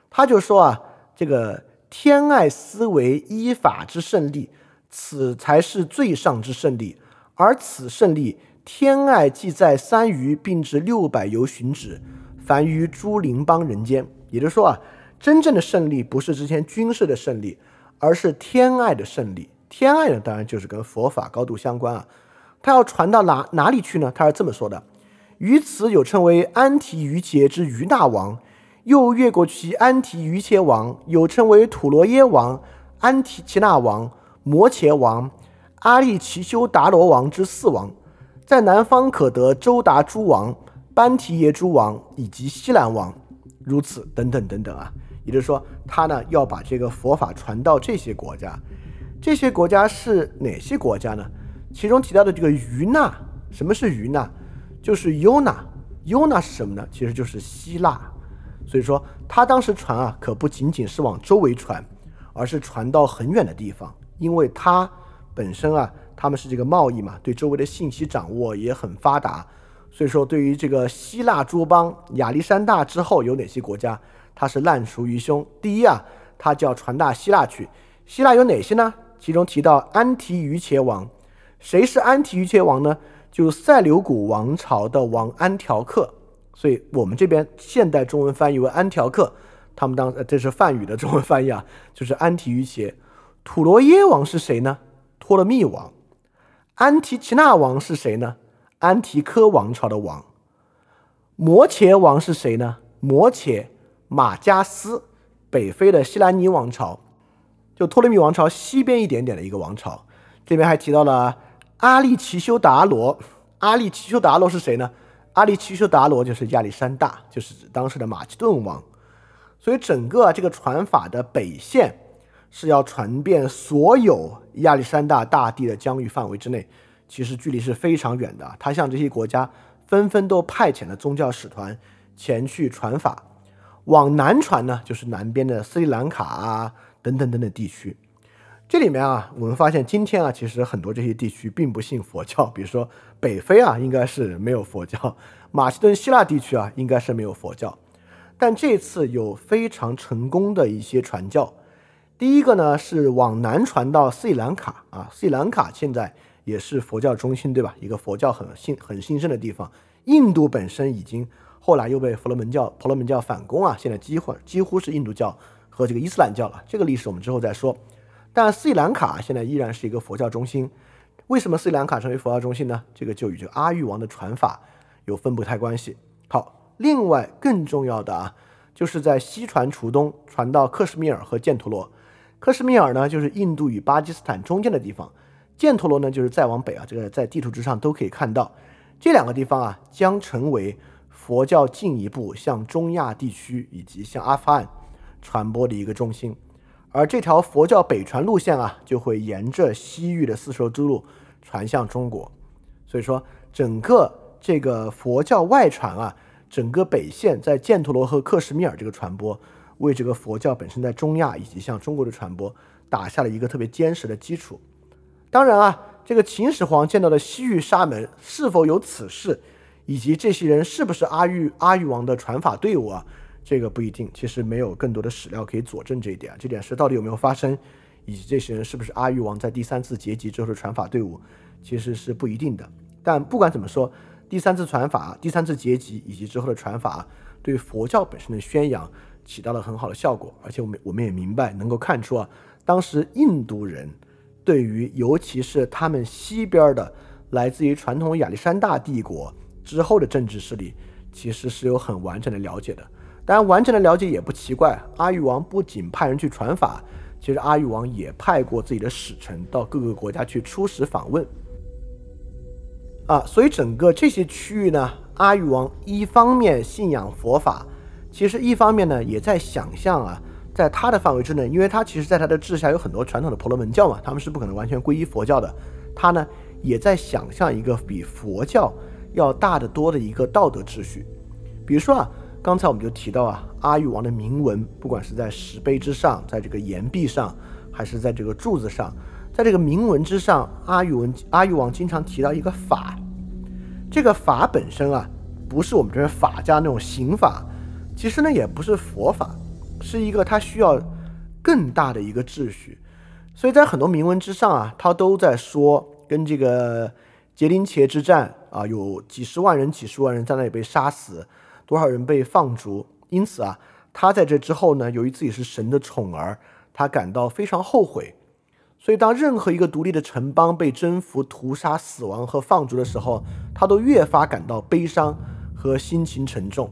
他就说啊，这个天爱思维依法之胜利，此才是最上之胜利。而此胜利，天爱即在三余，并至六百由寻止，凡于诸邻邦人间。也就是说啊，真正的胜利不是之前军事的胜利，而是天爱的胜利。天爱呢，当然就是跟佛法高度相关啊。他要传到哪哪里去呢？他是这么说的。于此有称为安提于杰之于那王，又越过其安提于切王，有称为土罗耶王、安提奇那王、摩切王、阿利奇修达罗王之四王。在南方可得周达诸王、班提耶诸王以及西兰王。如此等等等等啊。也就是说，他呢要把这个佛法传到这些国家。这些国家是哪些国家呢？其中提到的这个于那，什么是于那？就是 Yona，Yona 是什么呢？其实就是希腊。所以说，他当时传啊，可不仅仅是往周围传，而是传到很远的地方，因为他本身啊，他们是这个贸易嘛，对周围的信息掌握也很发达。所以说，对于这个希腊诸邦，亚历山大之后有哪些国家，他是烂熟于胸。第一啊，他就要传到希腊去。希腊有哪些呢？其中提到安提于切王。谁是安提于切王呢？就塞琉古王朝的王安条克。所以我们这边现代中文翻译为安条克，他们当这是梵语的中文翻译啊，就是安提于切。土罗耶王是谁呢？托勒密王。安提奇纳王是谁呢？安提柯王朝的王。摩切王是谁呢？摩切马加斯，北非的西兰尼王朝。就托勒密王朝西边一点点的一个王朝，这边还提到了阿利奇修达罗。阿利奇修达罗是谁呢？阿利奇修达罗就是亚历山大，就是当时的马其顿王。所以整个这个传法的北线是要传遍所有亚历山大大帝的疆域范围之内，其实距离是非常远的。他向这些国家纷纷都派遣了宗教使团前去传法。往南传呢，就是南边的斯里兰卡啊。等等等等地区，这里面啊，我们发现今天啊，其实很多这些地区并不信佛教。比如说北非啊，应该是没有佛教；马其顿、希腊地区啊，应该是没有佛教。但这次有非常成功的一些传教。第一个呢，是往南传到斯里兰卡啊，斯里兰卡现在也是佛教中心，对吧？一个佛教很兴很兴盛的地方。印度本身已经后来又被佛罗门教婆罗门教反攻啊，现在几乎几乎是印度教。和这个伊斯兰教了，这个历史我们之后再说。但斯里兰卡现在依然是一个佛教中心。为什么斯里兰卡成为佛教中心呢？这个就与这个阿育王的传法有分不开关系。好，另外更重要的啊，就是在西传除东，传到克什米尔和犍陀罗。克什米尔呢，就是印度与巴基斯坦中间的地方；犍陀罗呢，就是再往北啊，这个在地图之上都可以看到。这两个地方啊，将成为佛教进一步向中亚地区以及向阿富汗。传播的一个中心，而这条佛教北传路线啊，就会沿着西域的丝绸之路传向中国。所以说，整个这个佛教外传啊，整个北线在犍陀罗和克什米尔这个传播，为这个佛教本身在中亚以及向中国的传播打下了一个特别坚实的基础。当然啊，这个秦始皇见到的西域沙门是否有此事，以及这些人是不是阿育阿育王的传法队伍啊？这个不一定，其实没有更多的史料可以佐证这一点。这件事到底有没有发生，以及这些人是不是阿育王在第三次结集之后的传法队伍，其实是不一定的。但不管怎么说，第三次传法、第三次结集以及之后的传法，对佛教本身的宣扬起到了很好的效果。而且我们我们也明白，能够看出啊，当时印度人对于尤其是他们西边的来自于传统亚历山大帝国之后的政治势力，其实是有很完整的了解的。当然，完整的了解也不奇怪。阿育王不仅派人去传法，其实阿育王也派过自己的使臣到各个国家去出使访问。啊，所以整个这些区域呢，阿育王一方面信仰佛法，其实一方面呢也在想象啊，在他的范围之内，因为他其实在他的治下有很多传统的婆罗门教嘛，他们是不可能完全皈依佛教的。他呢也在想象一个比佛教要大得多的一个道德秩序，比如说啊。刚才我们就提到啊，阿育王的铭文，不管是在石碑之上，在这个岩壁上，还是在这个柱子上，在这个铭文之上，阿育文阿育王经常提到一个法。这个法本身啊，不是我们这边法家那种刑法，其实呢也不是佛法，是一个他需要更大的一个秩序。所以在很多铭文之上啊，他都在说，跟这个杰林茄之战啊，有几十万人、几十万人在那里被杀死。多少人被放逐？因此啊，他在这之后呢，由于自己是神的宠儿，他感到非常后悔。所以，当任何一个独立的城邦被征服、屠杀、死亡和放逐的时候，他都越发感到悲伤和心情沉重。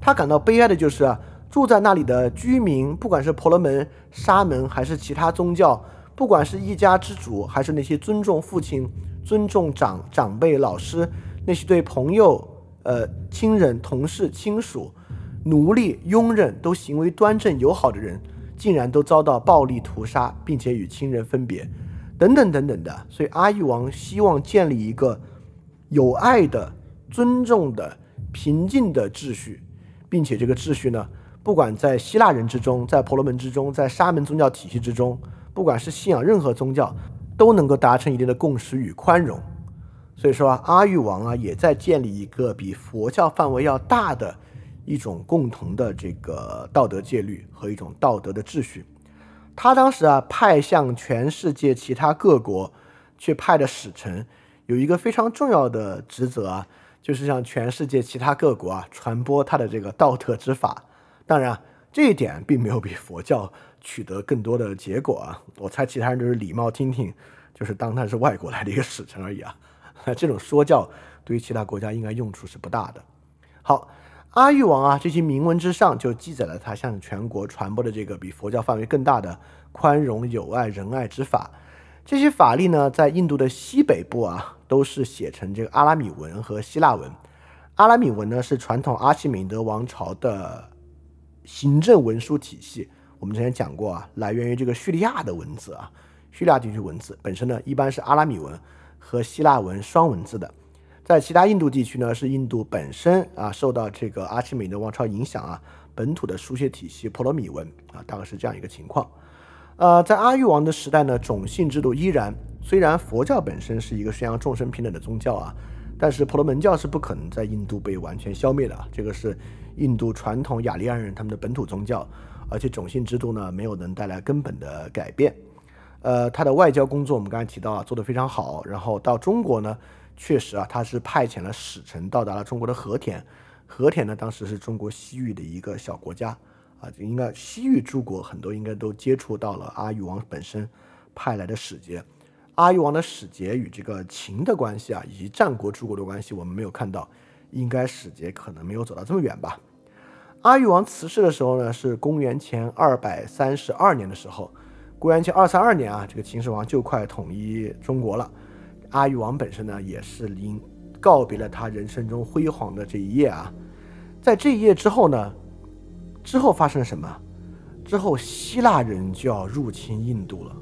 他感到悲哀的就是啊，住在那里的居民，不管是婆罗门、沙门，还是其他宗教，不管是一家之主，还是那些尊重父亲、尊重长长辈、老师，那些对朋友。呃，亲人、同事、亲属，奴隶、佣人都行为端正友好的人，竟然都遭到暴力屠杀，并且与亲人分别，等等等等的。所以阿育王希望建立一个有爱的、尊重的、平静的秩序，并且这个秩序呢，不管在希腊人之中，在婆罗门之中，在沙门宗教体系之中，不管是信仰任何宗教，都能够达成一定的共识与宽容。所以说啊，阿育王啊，也在建立一个比佛教范围要大的一种共同的这个道德戒律和一种道德的秩序。他当时啊，派向全世界其他各国去派的使臣，有一个非常重要的职责啊，就是向全世界其他各国啊传播他的这个道德之法。当然，这一点并没有比佛教取得更多的结果啊。我猜其他人都是礼貌听听，就是当他是外国来的一个使臣而已啊。那 (laughs) 这种说教对于其他国家应该用处是不大的。好，阿育王啊，这些铭文之上就记载了他向全国传播的这个比佛教范围更大的宽容、友爱、仁爱之法。这些法力呢，在印度的西北部啊，都是写成这个阿拉米文和希腊文。阿拉米文呢，是传统阿契美德王朝的行政文书体系。我们之前讲过啊，来源于这个叙利亚的文字啊，叙利亚地区文字本身呢，一般是阿拉米文。和希腊文双文字的，在其他印度地区呢，是印度本身啊受到这个阿契美尼德王朝影响啊，本土的书写体系婆罗米文啊，大概是这样一个情况。呃，在阿育王的时代呢，种姓制度依然，虽然佛教本身是一个宣扬众生平等的宗教啊，但是婆罗门教是不可能在印度被完全消灭的啊，这个是印度传统雅利安人他们的本土宗教，而且种姓制度呢没有能带来根本的改变。呃，他的外交工作我们刚才提到啊，做得非常好。然后到中国呢，确实啊，他是派遣了使臣到达了中国的和田。和田呢，当时是中国西域的一个小国家啊，应该西域诸国很多应该都接触到了阿育王本身派来的使节。阿育王的使节与这个秦的关系啊，以及战国诸国的关系，我们没有看到，应该使节可能没有走到这么远吧。阿育王辞世的时候呢，是公元前二百三十二年的时候。公元前二三二年啊，这个秦始皇就快统一中国了。阿育王本身呢，也是临告别了他人生中辉煌的这一页啊。在这一页之后呢，之后发生了什么？之后希腊人就要入侵印度了。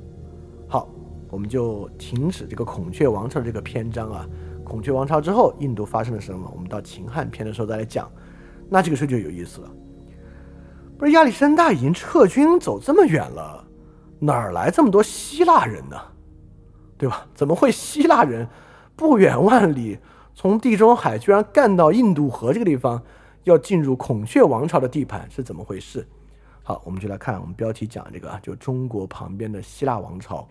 好，我们就停止这个孔雀王朝这个篇章啊。孔雀王朝之后，印度发生了什么？我们到秦汉篇的时候再来讲。那这个事就有意思了。不是亚历山大已经撤军走这么远了？哪儿来这么多希腊人呢？对吧？怎么会希腊人不远万里从地中海居然干到印度河这个地方，要进入孔雀王朝的地盘是怎么回事？好，我们就来看我们标题讲这个啊，就中国旁边的希腊王朝。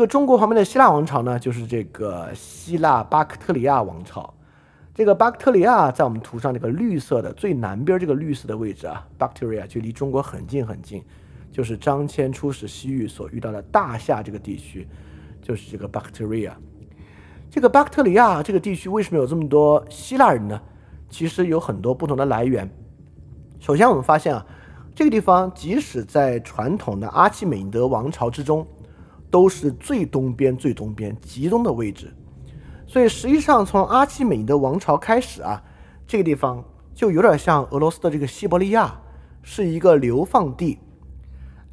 这个中国旁边的希腊王朝呢，就是这个希腊巴克特里亚王朝。这个巴克特里亚在我们图上这个绿色的最南边这个绿色的位置啊，Bacteria 就离中国很近很近，就是张骞出使西域所遇到的大夏这个地区，就是这个 Bacteria。这个巴克特里亚这个地区为什么有这么多希腊人呢？其实有很多不同的来源。首先我们发现啊，这个地方即使在传统的阿契美德王朝之中。都是最东边、最东边、极东的位置，所以实际上从阿契美尼德王朝开始啊，这个地方就有点像俄罗斯的这个西伯利亚，是一个流放地。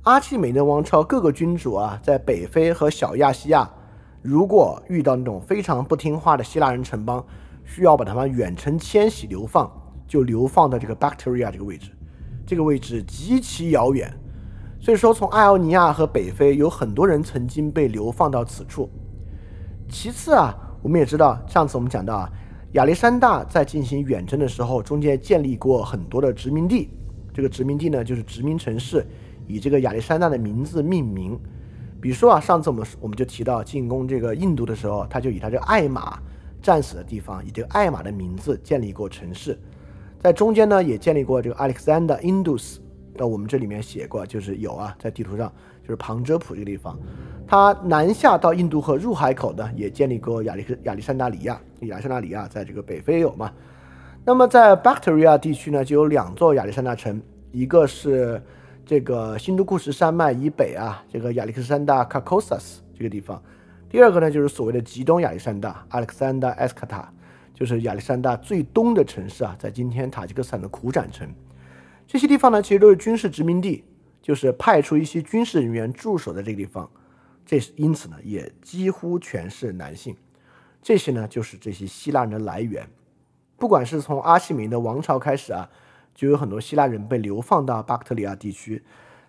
阿契美尼德王朝各个君主啊，在北非和小亚细亚，如果遇到那种非常不听话的希腊人城邦，需要把他们远程迁徙流放，就流放到这个 Bacteria 这个位置，这个位置极其遥远。所以说，从爱奥尼亚和北非有很多人曾经被流放到此处。其次啊，我们也知道，上次我们讲到啊，亚历山大在进行远征的时候，中间建立过很多的殖民地。这个殖民地呢，就是殖民城市，以这个亚历山大的名字命名。比如说啊，上次我们我们就提到进攻这个印度的时候，他就以他这个艾玛战死的地方，以这个艾玛的名字建立过城市，在中间呢也建立过这个 Alexander Indus。那我们这里面写过，就是有啊，在地图上就是旁遮普这个地方，它南下到印度河入海口呢，也建立过亚历克亚历山大里亚。亚历山大里亚在这个北非有嘛？那么在 Bactria 地区呢，就有两座亚历山大城，一个是这个新都库什山脉以北啊，这个亚历山大 Kakosas 这个地方；第二个呢，就是所谓的极东亚历山大 Alexander Escata，就是亚历山大最东的城市啊，在今天塔吉克斯坦的苦展城。这些地方呢，其实都是军事殖民地，就是派出一些军事人员驻守在这个地方。这因此呢，也几乎全是男性。这些呢，就是这些希腊人的来源。不管是从阿契美尼的王朝开始啊，就有很多希腊人被流放到巴克特里亚地区。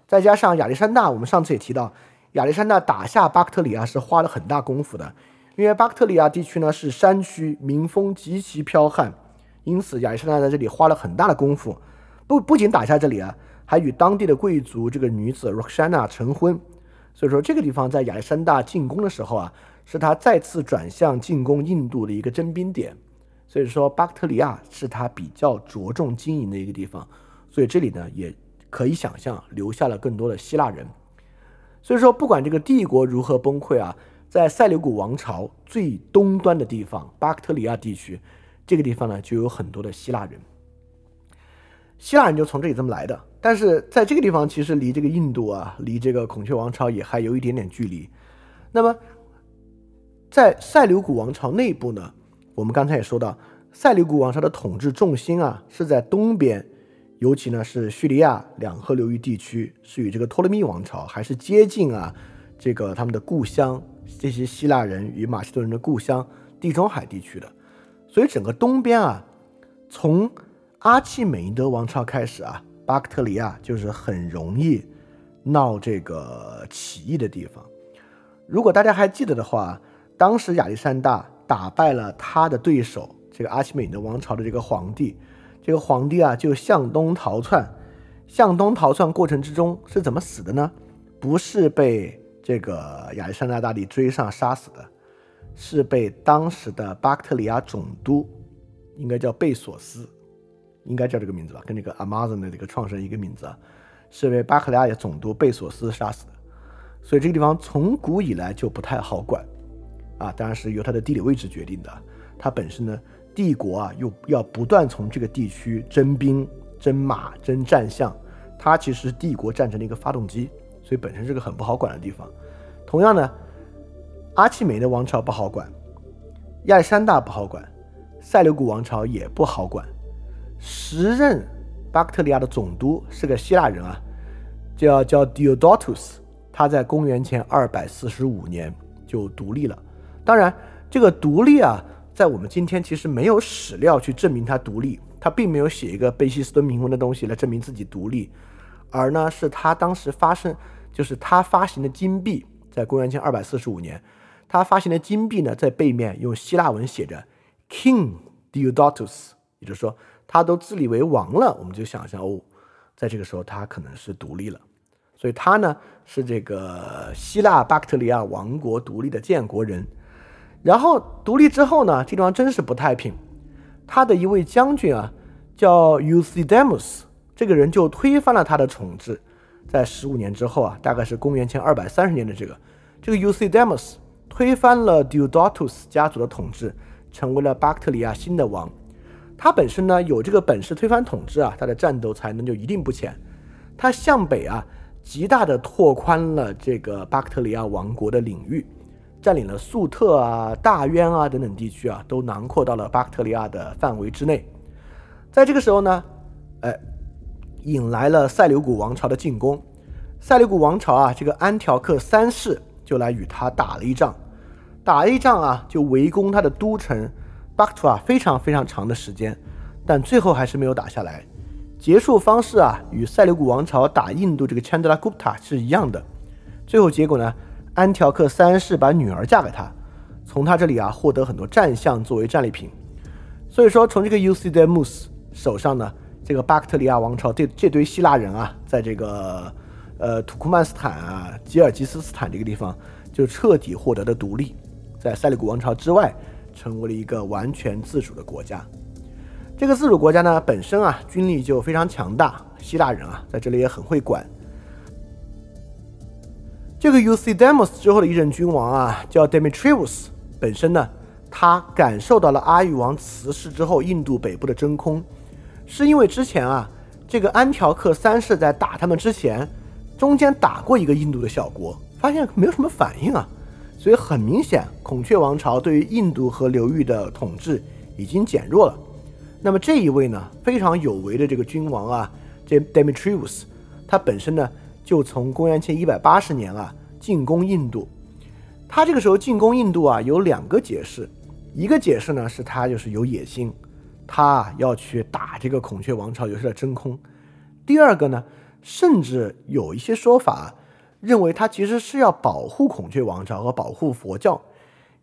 再加上亚历山大，我们上次也提到，亚历山大打下巴克特里亚是花了很大功夫的，因为巴克特里亚地区呢是山区，民风极其剽悍，因此亚历山大在这里花了很大的功夫。不不仅打下这里啊，还与当地的贵族这个女子 Roxana 成婚，所以说这个地方在亚历山大进攻的时候啊，是他再次转向进攻印度的一个征兵点，所以说巴克特里亚是他比较着重经营的一个地方，所以这里呢也可以想象留下了更多的希腊人，所以说不管这个帝国如何崩溃啊，在塞琉古王朝最东端的地方巴克特里亚地区，这个地方呢就有很多的希腊人。希腊人就从这里这么来的，但是在这个地方其实离这个印度啊，离这个孔雀王朝也还有一点点距离。那么，在塞琉古王朝内部呢，我们刚才也说到，塞琉古王朝的统治重心啊是在东边，尤其呢是叙利亚两河流域地区，是与这个托勒密王朝还是接近啊，这个他们的故乡，这些希腊人与马其顿人的故乡地中海地区的，所以整个东边啊，从阿契美尼德王朝开始啊，巴克特里亚就是很容易闹这个起义的地方。如果大家还记得的话，当时亚历山大打败了他的对手，这个阿契美尼德王朝的这个皇帝，这个皇帝啊就向东逃窜。向东逃窜过程之中是怎么死的呢？不是被这个亚历山大大帝追上杀死的，是被当时的巴克特里亚总督，应该叫贝索斯。应该叫这个名字吧，跟那个 Amazon 的这个创始人一个名字啊，是被巴克利亚总督贝索斯杀死的。所以这个地方从古以来就不太好管啊，当然是由它的地理位置决定的。它本身呢，帝国啊又要不断从这个地区征兵、征马、征战象，它其实帝国战争的一个发动机，所以本身是个很不好管的地方。同样呢，阿契美的王朝不好管，亚历山大不好管，塞琉古王朝也不好管。时任巴克特利亚的总督是个希腊人啊，叫叫 Diodotus，他在公元前二百四十五年就独立了。当然，这个独立啊，在我们今天其实没有史料去证明他独立，他并没有写一个贝希斯敦铭文的东西来证明自己独立，而呢是他当时发生，就是他发行的金币，在公元前二百四十五年，他发行的金币呢，在背面用希腊文写着 King Diodotus，也就是说。他都自立为王了，我们就想象哦，在这个时候他可能是独立了，所以他呢是这个希腊巴克特里亚王国独立的建国人。然后独立之后呢，这地方真是不太平。他的一位将军啊叫 u c d e m u s 这个人就推翻了他的统治。在十五年之后啊，大概是公元前二百三十年的这个，这个 u c d e m u s 推翻了 Diodotus 家族的统治，成为了巴克特里亚新的王。他本身呢有这个本事推翻统治啊，他的战斗才能就一定不浅。他向北啊，极大的拓宽了这个巴克特里亚王国的领域，占领了粟特啊、大渊啊等等地区啊，都囊括到了巴克特里亚的范围之内。在这个时候呢，哎，引来了塞琉古王朝的进攻。塞琉古王朝啊，这个安条克三世就来与他打了一仗，打了一仗啊，就围攻他的都城。巴克图啊，非常非常长的时间，但最后还是没有打下来。结束方式啊，与塞琉古王朝打印度这个 Chandragupta 是一样的。最后结果呢，安条克三世把女儿嫁给他，从他这里啊获得很多战象作为战利品。所以说，从这个 u c d m u s 手上呢，这个巴克特里亚王朝这这堆希腊人啊，在这个呃土库曼斯坦啊、吉尔吉斯斯坦这个地方就彻底获得了独立，在塞利古王朝之外，成为了一个完全自主的国家。这个自主国家呢，本身啊军力就非常强大，希腊人啊在这里也很会管。这个 Euthydemus 之后的一任君王啊，叫 Demetrius，本身呢，他感受到了阿育王辞世之后印度北部的真空，是因为之前啊，这个安条克三世在打他们之前，中间打过一个印度的小国，发现没有什么反应啊，所以很明显，孔雀王朝对于印度河流域的统治已经减弱了。那么这一位呢，非常有为的这个君王啊，这 Demetrius，他本身呢。就从公元前一百八十年啊进攻印度，他这个时候进攻印度啊有两个解释，一个解释呢是他就是有野心，他要去打这个孔雀王朝，有些真空。第二个呢，甚至有一些说法认为他其实是要保护孔雀王朝和保护佛教，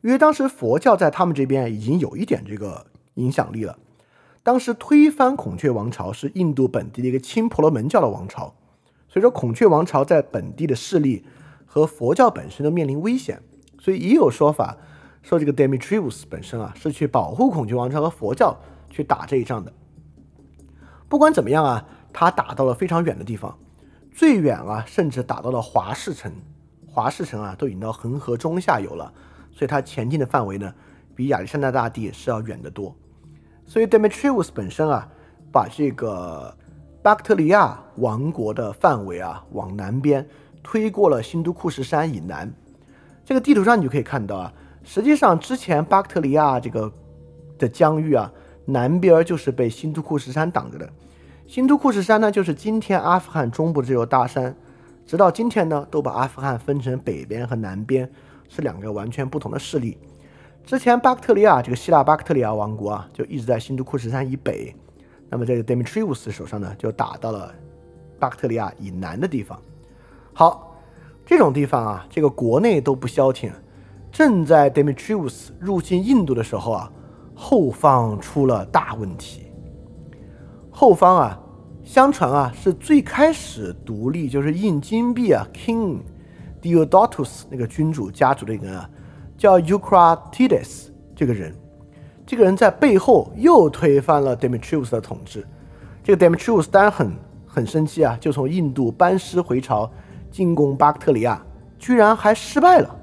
因为当时佛教在他们这边已经有一点这个影响力了。当时推翻孔雀王朝是印度本地的一个亲婆罗门教的王朝。所以说，孔雀王朝在本地的势力和佛教本身都面临危险，所以也有说法说这个 Demetrius 本身啊是去保护孔雀王朝和佛教去打这一仗的。不管怎么样啊，他打到了非常远的地方，最远啊甚至打到了华氏城，华氏城啊都已经到恒河中下游了，所以他前进的范围呢比亚历山大大帝是要远得多。所以 Demetrius 本身啊把这个。巴克特利亚王国的范围啊，往南边推过了新都库什山以南。这个地图上你就可以看到啊，实际上之前巴克特利亚这个的疆域啊，南边就是被新都库什山挡着的。新都库什山呢，就是今天阿富汗中部这座大山，直到今天呢，都把阿富汗分成北边和南边，是两个完全不同的势力。之前巴克特利亚这个希腊巴克特利亚王国啊，就一直在新都库什山以北。那么这个 Demetrius 手上呢，就打到了巴克特利亚以南的地方。好，这种地方啊，这个国内都不消停。正在 Demetrius 入侵印度的时候啊，后方出了大问题。后方啊，相传啊，是最开始独立就是印金币啊，King Diodotus 那个君主家族的一个人啊，叫 Eucratides 这个人。这个人在背后又推翻了 Demetrius 的统治，这个 Demetrius 当然很很生气啊，就从印度班师回朝，进攻巴克特里亚，居然还失败了。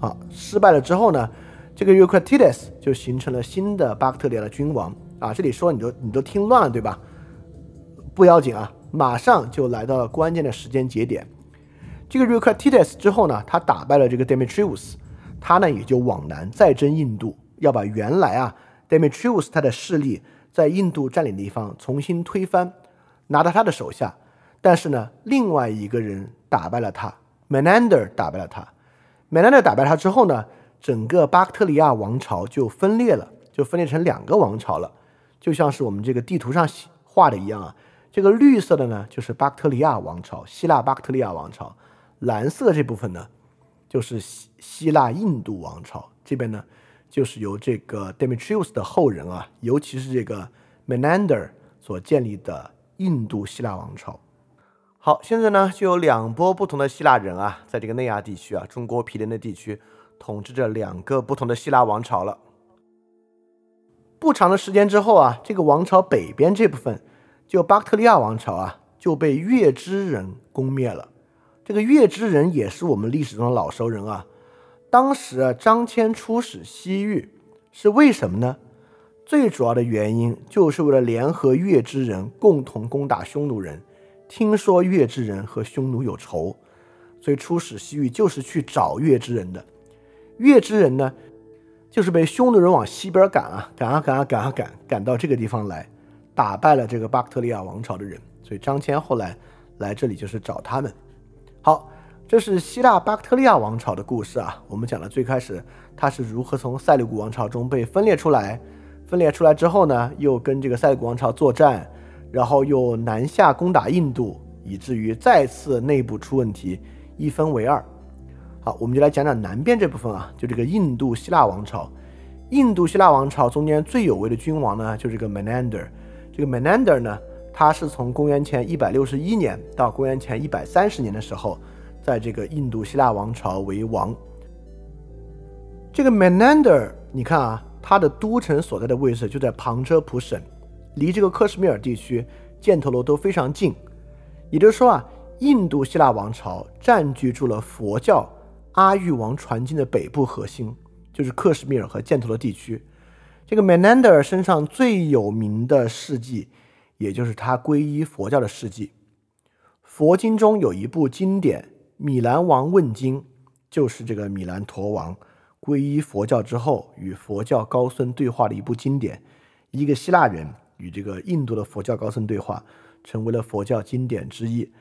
啊，失败了之后呢，这个 Eucratides 就形成了新的巴克特里亚的君王。啊，这里说你都你都听乱了对吧？不要紧啊，马上就来到了关键的时间节点。这个 Eucratides 之后呢，他打败了这个 Demetrius，他呢也就往南再征印度。要把原来啊，Demetrius 他的势力在印度占领地方重新推翻，拿到他的手下。但是呢，另外一个人打败了他，Menander 打败了他。Menander 打败他之后呢，整个巴克特利亚王朝就分裂了，就分裂成两个王朝了。就像是我们这个地图上画的一样啊，这个绿色的呢就是巴克特利亚王朝，希腊巴克特利亚王朝；蓝色这部分呢就是希希腊印度王朝。这边呢。就是由这个 Demetrius 的后人啊，尤其是这个 Menander 所建立的印度希腊王朝。好，现在呢就有两波不同的希腊人啊，在这个内亚地区啊，中国毗邻的地区，统治着两个不同的希腊王朝了。不长的时间之后啊，这个王朝北边这部分，就巴克特利亚王朝啊，就被月支人攻灭了。这个月支人也是我们历史中的老熟人啊。当时啊张骞出使西域是为什么呢？最主要的原因就是为了联合月支人共同攻打匈奴人。听说月支人和匈奴有仇，所以出使西域就是去找月支人的。月支人呢，就是被匈奴人往西边赶啊，赶啊赶啊赶啊赶，赶到这个地方来，打败了这个巴克特利亚王朝的人。所以张骞后来来这里就是找他们。好。这是希腊巴克特利亚王朝的故事啊。我们讲了最开始他是如何从塞利古王朝中被分裂出来，分裂出来之后呢，又跟这个塞利古王朝作战，然后又南下攻打印度，以至于再次内部出问题，一分为二。好，我们就来讲讲南边这部分啊，就这个印度希腊王朝。印度希腊王朝中间最有为的君王呢，就是这个 Menander。这个 Menander 呢，他是从公元前一百六十一年到公元前一百三十年的时候，在这个印度希腊王朝为王。这个 Menander，你看啊，他的都城所在的位置就在旁遮普省，离这个克什米尔地区、犍陀罗都非常近。也就是说啊，印度希腊王朝占据住了佛教阿育王传经的北部核心，就是克什米尔和犍陀罗地区。这个 Menander 身上最有名的事迹，也就是他皈依佛教的事迹。佛经中有一部经典《米兰王问经》，就是这个米兰陀王皈依佛教之后与佛教高僧对话的一部经典。一个希腊人与这个印度的佛教高僧对话，成为了佛教经典之一。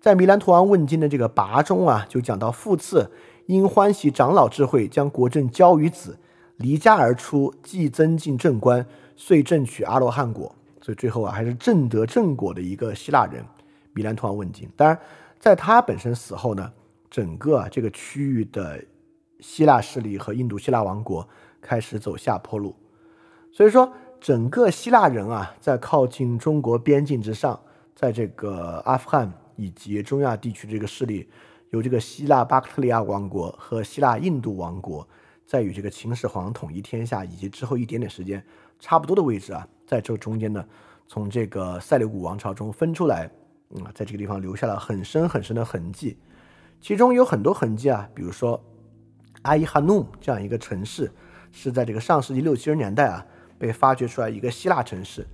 在米兰陀王问经的这个跋中啊，就讲到复次因欢喜长老智慧，将国政交于子。离家而出，既增进正官，遂正取阿罗汉果。所以最后啊，还是正得正果的一个希腊人，米兰图王问津。当然，在他本身死后呢，整个啊这个区域的希腊势力和印度希腊王国开始走下坡路。所以说，整个希腊人啊，在靠近中国边境之上，在这个阿富汗以及中亚地区这个势力，有这个希腊巴克特利亚王国和希腊印度王国。在与这个秦始皇统一天下以及之后一点点时间差不多的位置啊，在这中间呢，从这个塞琉古王朝中分出来，啊，在这个地方留下了很深很深的痕迹。其中有很多痕迹啊，比如说阿伊哈努这样一个城市，是在这个上世纪六七十年代啊被发掘出来一个希腊城市。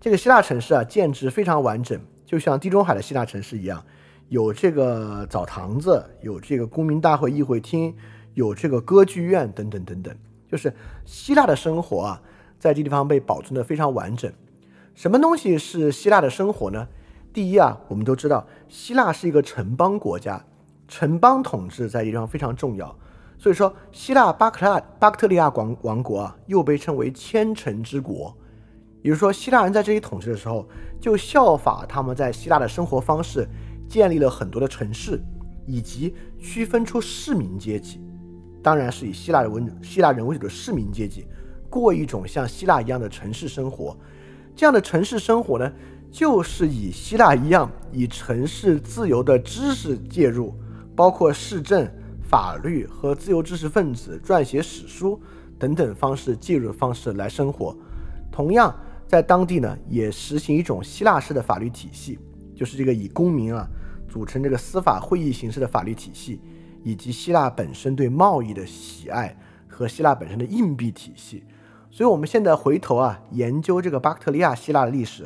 这个希腊城市啊建制非常完整，就像地中海的希腊城市一样，有这个澡堂子，有这个公民大会议会厅。有这个歌剧院等等等等，就是希腊的生活啊，在这地方被保存的非常完整。什么东西是希腊的生活呢？第一啊，我们都知道希腊是一个城邦国家，城邦统治在这地方非常重要。所以说，希腊巴克拉巴克特利亚王王国啊，又被称为千城之国。也就是说，希腊人在这里统治的时候，就效法他们在希腊的生活方式，建立了很多的城市，以及区分出市民阶级。当然是以希腊人为希腊人为主的市民阶级，过一种像希腊一样的城市生活。这样的城市生活呢，就是以希腊一样，以城市自由的知识介入，包括市政、法律和自由知识分子撰写史书等等方式介入的方式来生活。同样，在当地呢，也实行一种希腊式的法律体系，就是这个以公民啊组成这个司法会议形式的法律体系。以及希腊本身对贸易的喜爱和希腊本身的硬币体系，所以我们现在回头啊研究这个巴克特利亚希腊的历史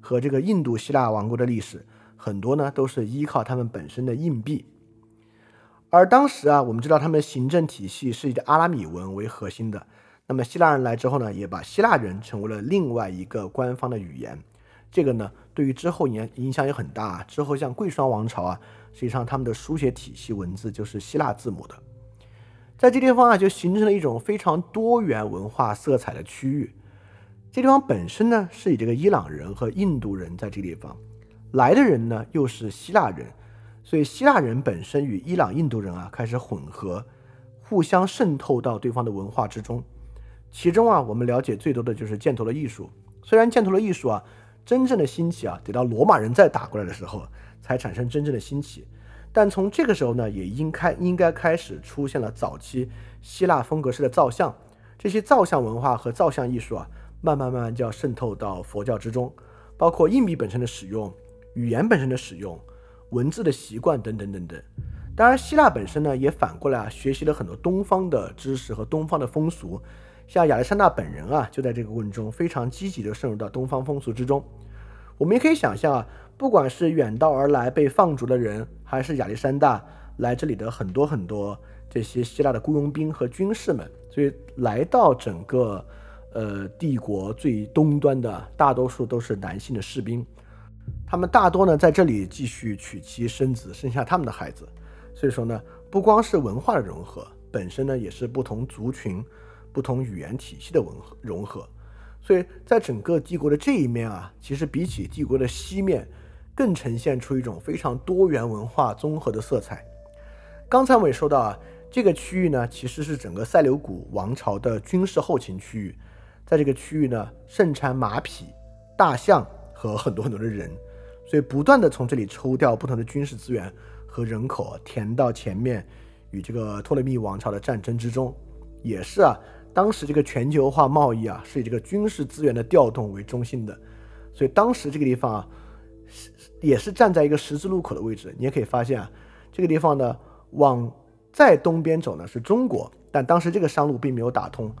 和这个印度希腊王国的历史，很多呢都是依靠他们本身的硬币。而当时啊，我们知道他们的行政体系是以阿拉米文为核心的，那么希腊人来之后呢，也把希腊人成为了另外一个官方的语言。这个呢，对于之后影影响也很大。啊之后像贵霜王朝啊。实际上，他们的书写体系文字就是希腊字母的，在这地方啊，就形成了一种非常多元文化色彩的区域。这地方本身呢，是以这个伊朗人和印度人在这个地方来的人呢，又是希腊人，所以希腊人本身与伊朗、印度人啊开始混合，互相渗透到对方的文化之中。其中啊，我们了解最多的就是犍陀罗艺术。虽然犍陀罗艺术啊，真正的兴起啊，得到罗马人再打过来的时候。才产生真正的兴起，但从这个时候呢，也应开应该开始出现了早期希腊风格式的造像，这些造像文化和造像艺术啊，慢慢慢慢就要渗透到佛教之中，包括硬币本身的使用、语言本身的使用、文字的习惯等等等等。当然，希腊本身呢，也反过来啊，学习了很多东方的知识和东方的风俗，像亚历山大本人啊，就在这个过程中非常积极地渗入到东方风俗之中。我们也可以想象啊。不管是远道而来被放逐的人，还是亚历山大来这里的很多很多这些希腊的雇佣兵和军士们，所以来到整个呃帝国最东端的大多数都是男性的士兵，他们大多呢在这里继续娶妻生子，生下他们的孩子。所以说呢，不光是文化的融合，本身呢也是不同族群、不同语言体系的文合融合。所以在整个帝国的这一面啊，其实比起帝国的西面。更呈现出一种非常多元文化综合的色彩。刚才我也说到啊，这个区域呢，其实是整个塞琉古王朝的军事后勤区域。在这个区域呢，盛产马匹、大象和很多很多的人，所以不断的从这里抽调不同的军事资源和人口，填到前面与这个托勒密王朝的战争之中，也是啊，当时这个全球化贸易啊是以这个军事资源的调动为中心的，所以当时这个地方啊是也是站在一个十字路口的位置，你也可以发现啊，这个地方呢往再东边走呢是中国，但当时这个商路并没有打通，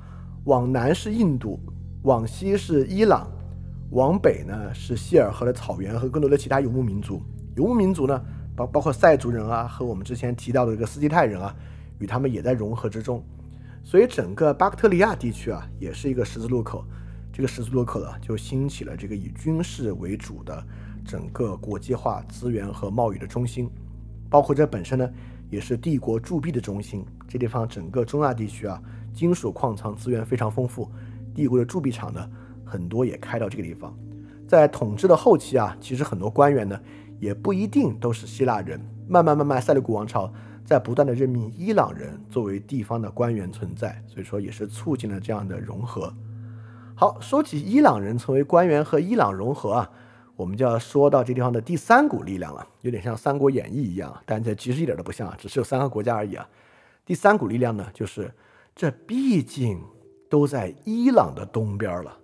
往南是印度。往西是伊朗，往北呢是希尔河的草原和更多的其他游牧民族。游牧民族呢，包包括塞族人啊，和我们之前提到的这个斯基泰人啊，与他们也在融合之中。所以整个巴克特利亚地区啊，也是一个十字路口。这个十字路口呢，就兴起了这个以军事为主的整个国际化资源和贸易的中心。包括这本身呢，也是帝国铸币的中心。这地方整个中亚地区啊，金属矿藏资源非常丰富。帝国的铸币厂呢，很多也开到这个地方。在统治的后期啊，其实很多官员呢，也不一定都是希腊人。慢慢慢慢，塞琉古王朝在不断的任命伊朗人作为地方的官员存在，所以说也是促进了这样的融合。好，说起伊朗人成为官员和伊朗融合啊，我们就要说到这地方的第三股力量了，有点像《三国演义》一样，但这其实一点都不像啊，只是有三个国家而已啊。第三股力量呢，就是这毕竟。都在伊朗的东边了，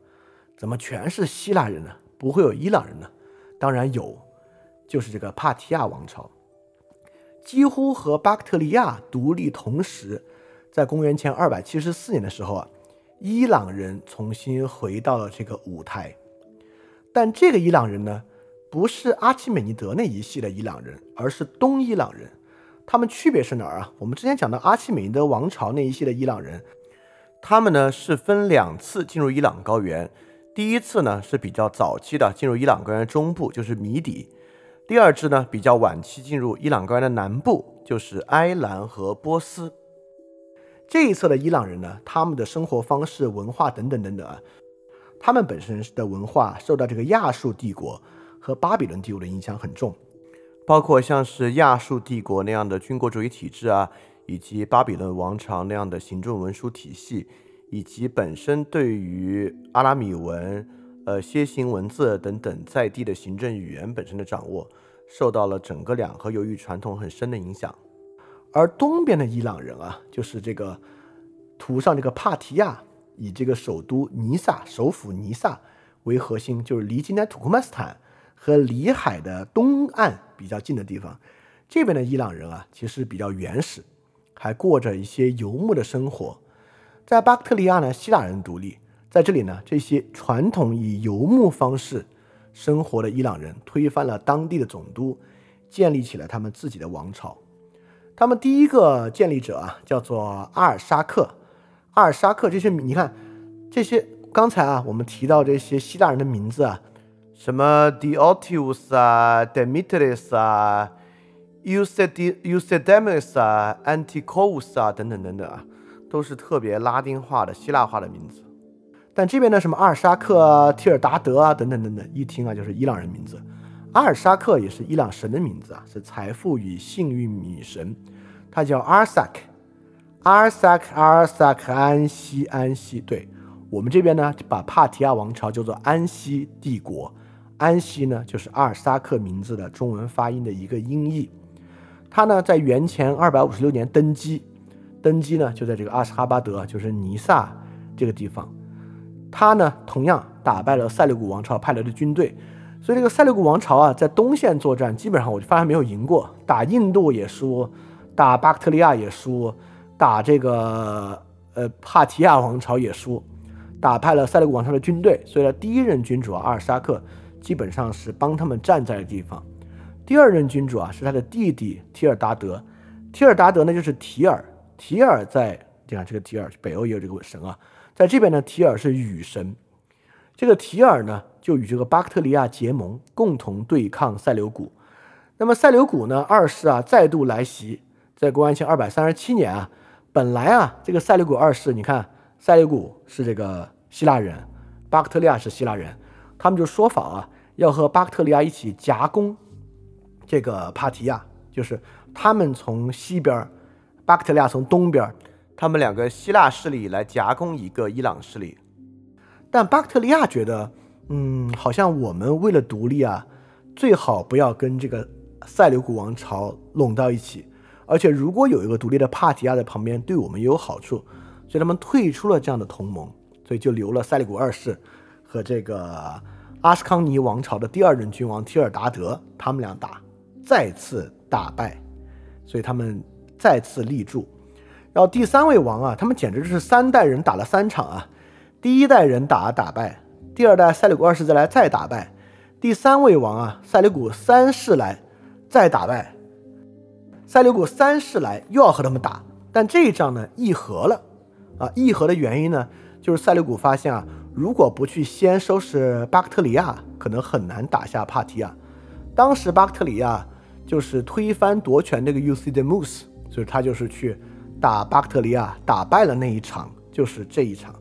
怎么全是希腊人呢？不会有伊朗人呢？当然有，就是这个帕提亚王朝，几乎和巴克特利亚独立同时，在公元前二百七十四年的时候啊，伊朗人重新回到了这个舞台。但这个伊朗人呢，不是阿契美尼德那一系的伊朗人，而是东伊朗人。他们区别是哪儿啊？我们之前讲的阿契美尼德王朝那一系的伊朗人。他们呢是分两次进入伊朗高原，第一次呢是比较早期的进入伊朗高原中部，就是米底；第二支呢比较晚期进入伊朗高原的南部，就是埃兰和波斯。这一侧的伊朗人呢，他们的生活方式、文化等等等等啊，他们本身的文化受到这个亚述帝国和巴比伦帝国的影响很重，包括像是亚述帝国那样的军国主义体制啊。以及巴比伦王朝那样的行政文书体系，以及本身对于阿拉米文、呃楔形文字等等在地的行政语言本身的掌握，受到了整个两河流域传统很深的影响。而东边的伊朗人啊，就是这个图上这个帕提亚，以这个首都尼萨、首府尼萨为核心，就是离今天土库曼斯坦和里海的东岸比较近的地方。这边的伊朗人啊，其实比较原始。还过着一些游牧的生活，在巴克特利亚呢，希腊人独立，在这里呢，这些传统以游牧方式生活的伊朗人推翻了当地的总督，建立起了他们自己的王朝。他们第一个建立者啊，叫做阿尔沙克。阿尔沙克这些，你看这些刚才啊，我们提到这些希腊人的名字啊，什么 Deotius 啊，Demetrius 啊。Eusedemus 啊，Antichus 啊，等等等等啊，都是特别拉丁化的、希腊化的名字。但这边的什么阿尔沙克啊、提尔达德啊，等等等等，一听啊就是伊朗人名字。阿尔沙克也是伊朗神的名字啊，是财富与幸运女神，她叫阿尔萨克。阿尔萨克，阿尔萨克，安息，安息。对我们这边呢，把帕提亚王朝叫做安息帝国。安息呢，就是阿尔沙克名字的中文发音的一个音译。他呢，在元前二百五十六年登基，登基呢就在这个阿什哈巴德，就是尼萨这个地方。他呢，同样打败了塞琉古王朝派来的军队，所以这个塞琉古王朝啊，在东线作战，基本上我就发现没有赢过，打印度也输，打巴克特利亚也输，打这个呃帕提亚王朝也输，打败了塞琉古王朝的军队。所以呢，第一任君主阿尔沙克基本上是帮他们站在了地方。第二任君主啊，是他的弟弟提尔达德。提尔达德呢，就是提尔。提尔在，你看这个提尔，北欧也有这个神啊。在这边呢，提尔是雨神。这个提尔呢，就与这个巴克特利亚结盟，共同对抗塞琉古。那么塞琉古呢，二世啊，再度来袭，在公元前二百三十七年啊，本来啊，这个塞琉古二世，你看塞琉古是这个希腊人，巴克特利亚是希腊人，他们就说法啊，要和巴克特利亚一起夹攻。这个帕提亚就是他们从西边，巴克特利亚从东边，他们两个希腊势力来夹攻一个伊朗势力。但巴克特利亚觉得嗯，好像我们为了独立啊，最好不要跟这个塞琉古王朝拢到一起。而且如果有一个独立的帕提亚在旁边，对我们也有好处，所以他们退出了这样的同盟，所以就留了塞利古二世和这个阿斯康尼王朝的第二任君王提尔达德，他们俩打，再次打败，所以他们再次立住。然后第三位王啊，他们简直就是三代人打了三场啊，第一代人打打败，第二代塞琉古二世再来再打败，第三位王啊，塞琉古三世来再打败。塞琉古三世来又要和他们打，但这一仗呢议和了，啊，议和的原因呢，就是塞琉古发现啊，如果不去先收拾巴克特里亚，可能很难打下帕提亚。当时巴克特里亚就是推翻夺权那个 U C 的 Moose，所以他就是去打巴克特里亚，打败了那一场，就是这一场。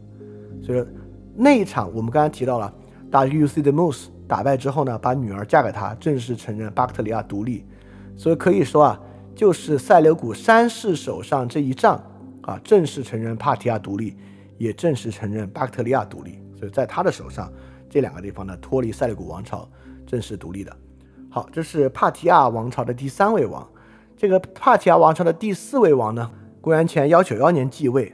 所以说那一场我们刚才提到了，打 U C 的 Moose 打败之后呢，把女儿嫁给他，正式承认巴克特里亚独立。所以可以说啊。就是塞琉古三世手上这一仗啊，正式承认帕提亚独立，也正式承认巴克特利亚独立。所以在他的手上，这两个地方呢，脱离塞琉古王朝，正式独立的。好，这是帕提亚王朝的第三位王。这个帕提亚王朝的第四位王呢，公元前幺九幺年继位。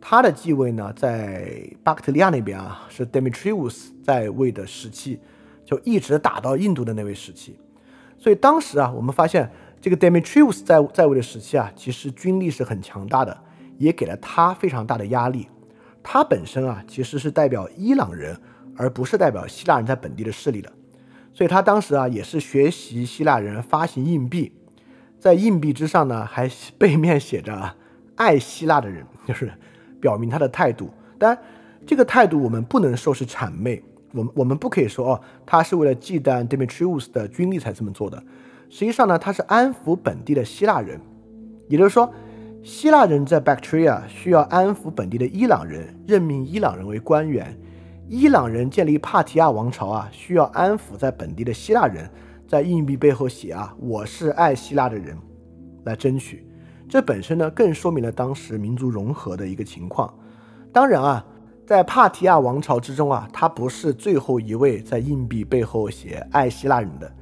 他的继位呢，在巴克特利亚那边啊，是 Demetrius 在位的时期，就一直打到印度的那位时期。所以当时啊，我们发现。这个 Demetrius 在在位的时期啊，其实军力是很强大的，也给了他非常大的压力。他本身啊，其实是代表伊朗人，而不是代表希腊人在本地的势力的。所以他当时啊，也是学习希腊人发行硬币，在硬币之上呢，还背面写着“爱希腊的人”，(laughs) 就是表明他的态度。当然，这个态度我们不能说是谄媚，我们我们不可以说哦，他是为了忌惮 Demetrius 的军力才这么做的。实际上呢，他是安抚本地的希腊人，也就是说，希腊人在 Bactria 需要安抚本地的伊朗人，任命伊朗人为官员；伊朗人建立帕提亚王朝啊，需要安抚在本地的希腊人，在硬币背后写啊“我是爱希腊的人”，来争取。这本身呢，更说明了当时民族融合的一个情况。当然啊，在帕提亚王朝之中啊，他不是最后一位在硬币背后写“爱希腊人”的。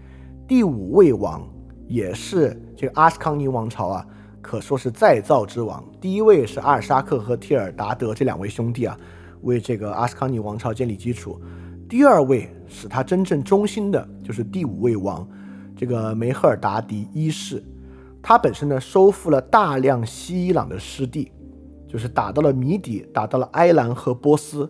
第五位王也是这个阿什康尼王朝啊，可说是再造之王。第一位是阿尔沙克和提尔达德这两位兄弟啊，为这个阿什康尼王朝建立基础。第二位使他真正忠心的，就是第五位王，这个梅赫尔达迪一世。他本身呢，收复了大量西伊朗的失地，就是打到了米底，打到了埃兰和波斯，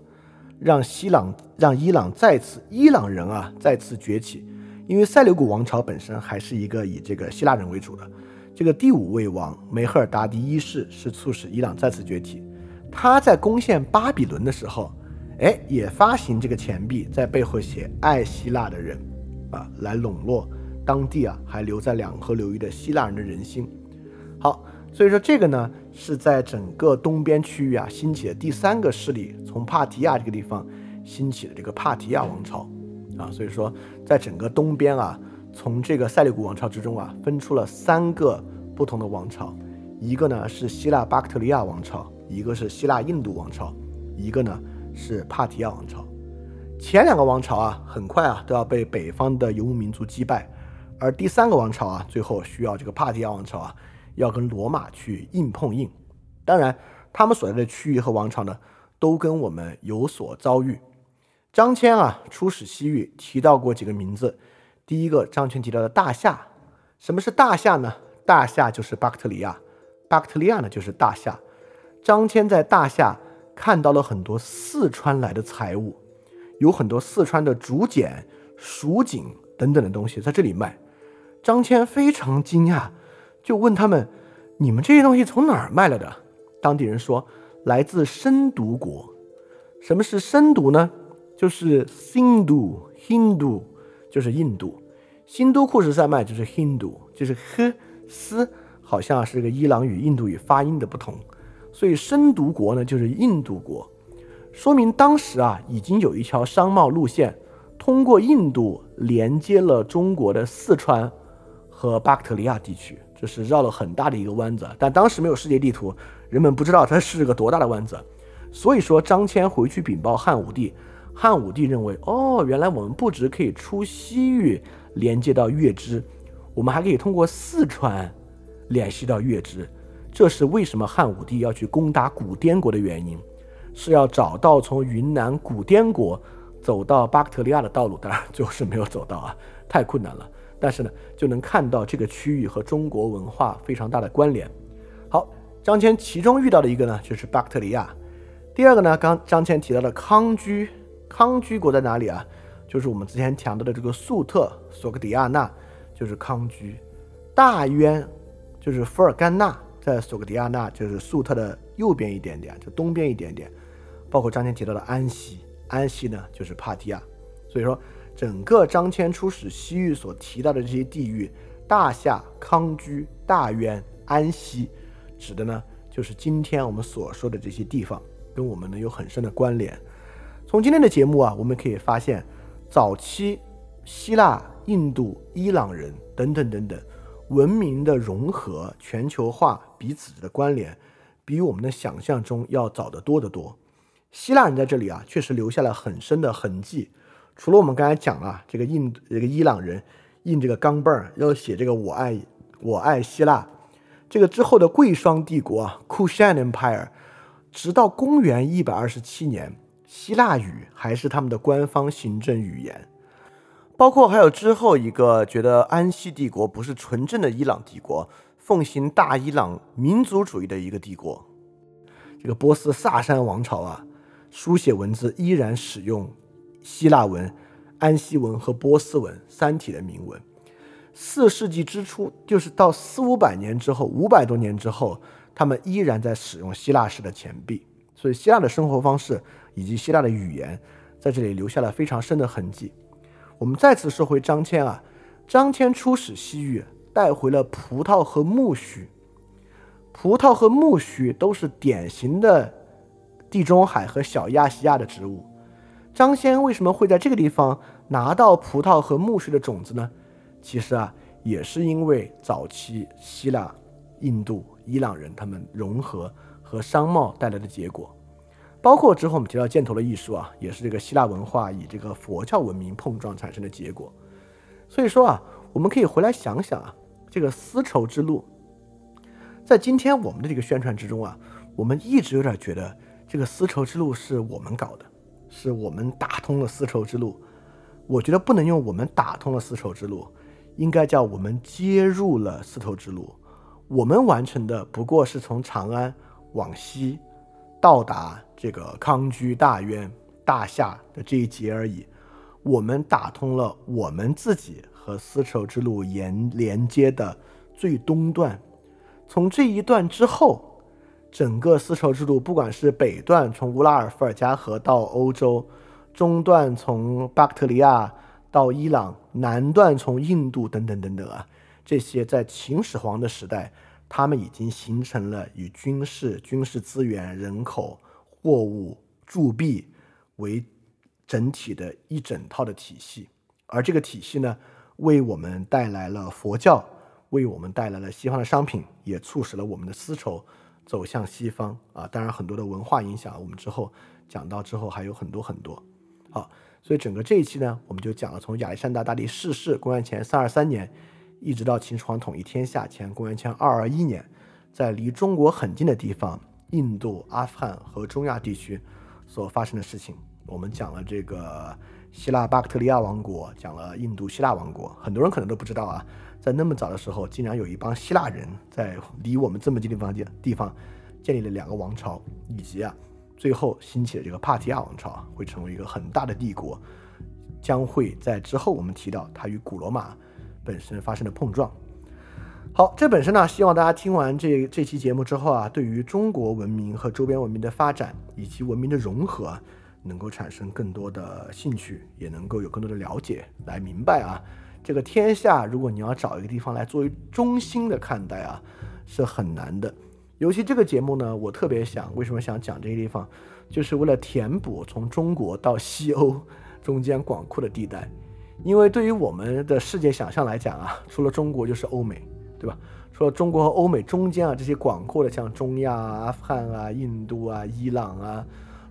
让西朗让伊朗再次伊朗人啊再次崛起。因为塞琉古王朝本身还是一个以这个希腊人为主的，这个第五位王梅赫尔达迪一世是促使伊朗再次崛起。他在攻陷巴比伦的时候，哎，也发行这个钱币，在背后写“爱希腊的人”，啊，来笼络当地啊还留在两河流域的希腊人的人心。好，所以说这个呢是在整个东边区域啊兴起的第三个势力，从帕提亚这个地方兴起的这个帕提亚王朝。啊，所以说，在整个东边啊，从这个塞利古王朝之中啊，分出了三个不同的王朝，一个呢是希腊巴克特利亚王朝，一个是希腊印度王朝，一个呢是帕提亚王朝。前两个王朝啊，很快啊都要被北方的游牧民族击败，而第三个王朝啊，最后需要这个帕提亚王朝啊，要跟罗马去硬碰硬。当然，他们所在的区域和王朝呢，都跟我们有所遭遇。张骞啊，出使西域提到过几个名字。第一个，张骞提到的大夏。什么是大夏呢？大夏就是巴克特里亚，巴克特利亚呢就是大夏。张骞在大夏看到了很多四川来的财物，有很多四川的竹简、蜀锦等等的东西在这里卖。张骞非常惊讶，就问他们：“你们这些东西从哪儿卖来的？”当地人说：“来自深毒国。”什么是深毒呢？就是 Hindu，Hindu 就是印度，新都库什山脉就是 Hindu，就是 h 斯好像是个伊朗语、印度语发音的不同，所以深毒国呢就是印度国，说明当时啊已经有一条商贸路线通过印度连接了中国的四川和巴克特利亚地区，这是绕了很大的一个弯子，但当时没有世界地图，人们不知道它是个多大的弯子，所以说张骞回去禀报汉武帝。汉武帝认为，哦，原来我们不止可以出西域连接到月支，我们还可以通过四川联系到月支。这是为什么汉武帝要去攻打古滇国的原因，是要找到从云南古滇国走到巴克特利亚的道路。当然，最后是没有走到啊，太困难了。但是呢，就能看到这个区域和中国文化非常大的关联。好，张骞其中遇到的一个呢，就是巴克特利亚。第二个呢，刚张骞提到的康居，康居国在哪里啊？就是我们之前讲到的这个粟特索格迪亚纳，就是康居。大渊就是伏尔干纳。在索格迪亚纳，就是粟特的右边一点点，就东边一点点，包括张骞提到的安息，安息呢就是帕提亚。所以说，整个张骞出使西域所提到的这些地域，大夏、康居、大渊、安息，指的呢就是今天我们所说的这些地方，跟我们呢有很深的关联。从今天的节目啊，我们可以发现，早期希腊、印度、伊朗人等等等等。文明的融合、全球化彼此的关联，比我们的想象中要早得多得多。希腊人在这里啊，确实留下了很深的痕迹。除了我们刚才讲了这个印这个伊朗人印这个钢镚儿，要写这个“我爱我爱希腊”，这个之后的贵霜帝国啊 （Kushan Empire），直到公元一百二十七年，希腊语还是他们的官方行政语言。包括还有之后一个觉得安息帝国不是纯正的伊朗帝国，奉行大伊朗民族主义的一个帝国，这个波斯萨珊王朝啊，书写文字依然使用希腊文、安息文和波斯文三体的铭文。四世纪之初，就是到四五百年之后，五百多年之后，他们依然在使用希腊式的钱币，所以希腊的生活方式以及希腊的语言在这里留下了非常深的痕迹。我们再次说回张骞啊，张骞出使西域，带回了葡萄和苜蓿。葡萄和苜蓿都是典型的地中海和小亚细亚的植物。张骞为什么会在这个地方拿到葡萄和苜蓿的种子呢？其实啊，也是因为早期希腊、印度、伊朗人他们融合和商贸带来的结果。包括之后我们提到箭头的艺术啊，也是这个希腊文化与这个佛教文明碰撞产生的结果。所以说啊，我们可以回来想想啊，这个丝绸之路，在今天我们的这个宣传之中啊，我们一直有点觉得这个丝绸之路是我们搞的，是我们打通了丝绸之路。我觉得不能用我们打通了丝绸之路，应该叫我们接入了丝绸之路。我们完成的不过是从长安往西。到达这个康居、大渊、大夏的这一节而已，我们打通了我们自己和丝绸之路沿连接的最东段。从这一段之后，整个丝绸之路，不管是北段从乌拉尔伏尔加河到欧洲，中段从巴克特利亚到伊朗，南段从印度等等等等啊，这些在秦始皇的时代。他们已经形成了以军事、军事资源、人口、货物、铸币为整体的一整套的体系，而这个体系呢，为我们带来了佛教，为我们带来了西方的商品，也促使了我们的丝绸走向西方啊！当然，很多的文化影响，我们之后讲到之后还有很多很多。好，所以整个这一期呢，我们就讲了从亚历山大大帝逝世，公元前三二三年。一直到秦始皇统一天下前，公元前二二一年，在离中国很近的地方，印度、阿富汗和中亚地区所发生的事情，我们讲了这个希腊巴克特利亚王国，讲了印度希腊王国。很多人可能都不知道啊，在那么早的时候，竟然有一帮希腊人在离我们这么近地方地地方建立了两个王朝，以及啊，最后兴起的这个帕提亚王朝会成为一个很大的帝国，将会在之后我们提到它与古罗马。本身发生的碰撞。好，这本身呢，希望大家听完这这期节目之后啊，对于中国文明和周边文明的发展以及文明的融合，能够产生更多的兴趣，也能够有更多的了解，来明白啊，这个天下，如果你要找一个地方来作为中心的看待啊，是很难的。尤其这个节目呢，我特别想，为什么想讲这个地方，就是为了填补从中国到西欧中间广阔的地带。因为对于我们的世界想象来讲啊，除了中国就是欧美，对吧？除了中国和欧美中间啊这些广阔的像中亚啊、阿富汗啊、印度啊、伊朗啊、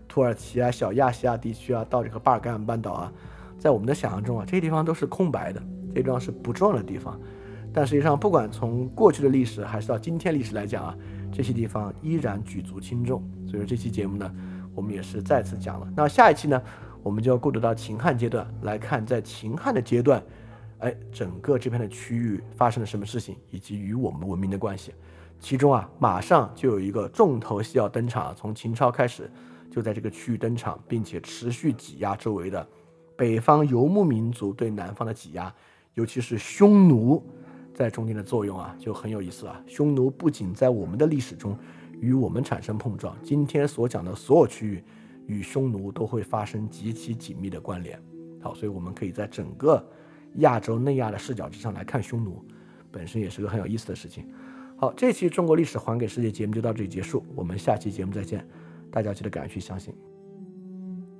土耳其啊、小亚细亚地区啊，到这个巴尔干半岛啊，在我们的想象中啊，这些地方都是空白的，这些地方是不重要的地方。但实际上，不管从过去的历史还是到今天历史来讲啊，这些地方依然举足轻重。所以说这期节目呢，我们也是再次讲了。那下一期呢，我们就要过渡到秦汉阶段来看，在秦汉的阶段，哎，整个这片的区域发生了什么事情，以及与我们文明的关系。其中啊，马上就有一个重头戏要登场，从秦朝开始就在这个区域登场，并且持续挤压周围的北方游牧民族对南方的挤压，尤其是匈奴。在中间的作用啊，就很有意思了。匈奴不仅在我们的历史中与我们产生碰撞，今天所讲的所有区域与匈奴都会发生极其紧密的关联。好，所以我们可以在整个亚洲内亚的视角之上来看匈奴，本身也是个很有意思的事情。好，这期中国历史还给世界节目就到这里结束，我们下期节目再见。大家记得赶快去相信。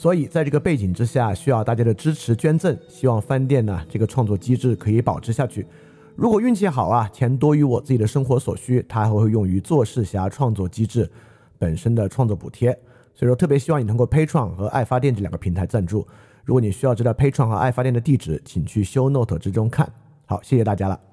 所以，在这个背景之下，需要大家的支持捐赠。希望饭店呢这个创作机制可以保持下去。如果运气好啊，钱多于我自己的生活所需，它还会用于做事侠创作机制本身的创作补贴。所以说，特别希望你通过 Pay 创和爱发电这两个平台赞助。如果你需要知道 Pay 创和爱发电的地址，请去 Show Note 之中看。好，谢谢大家了。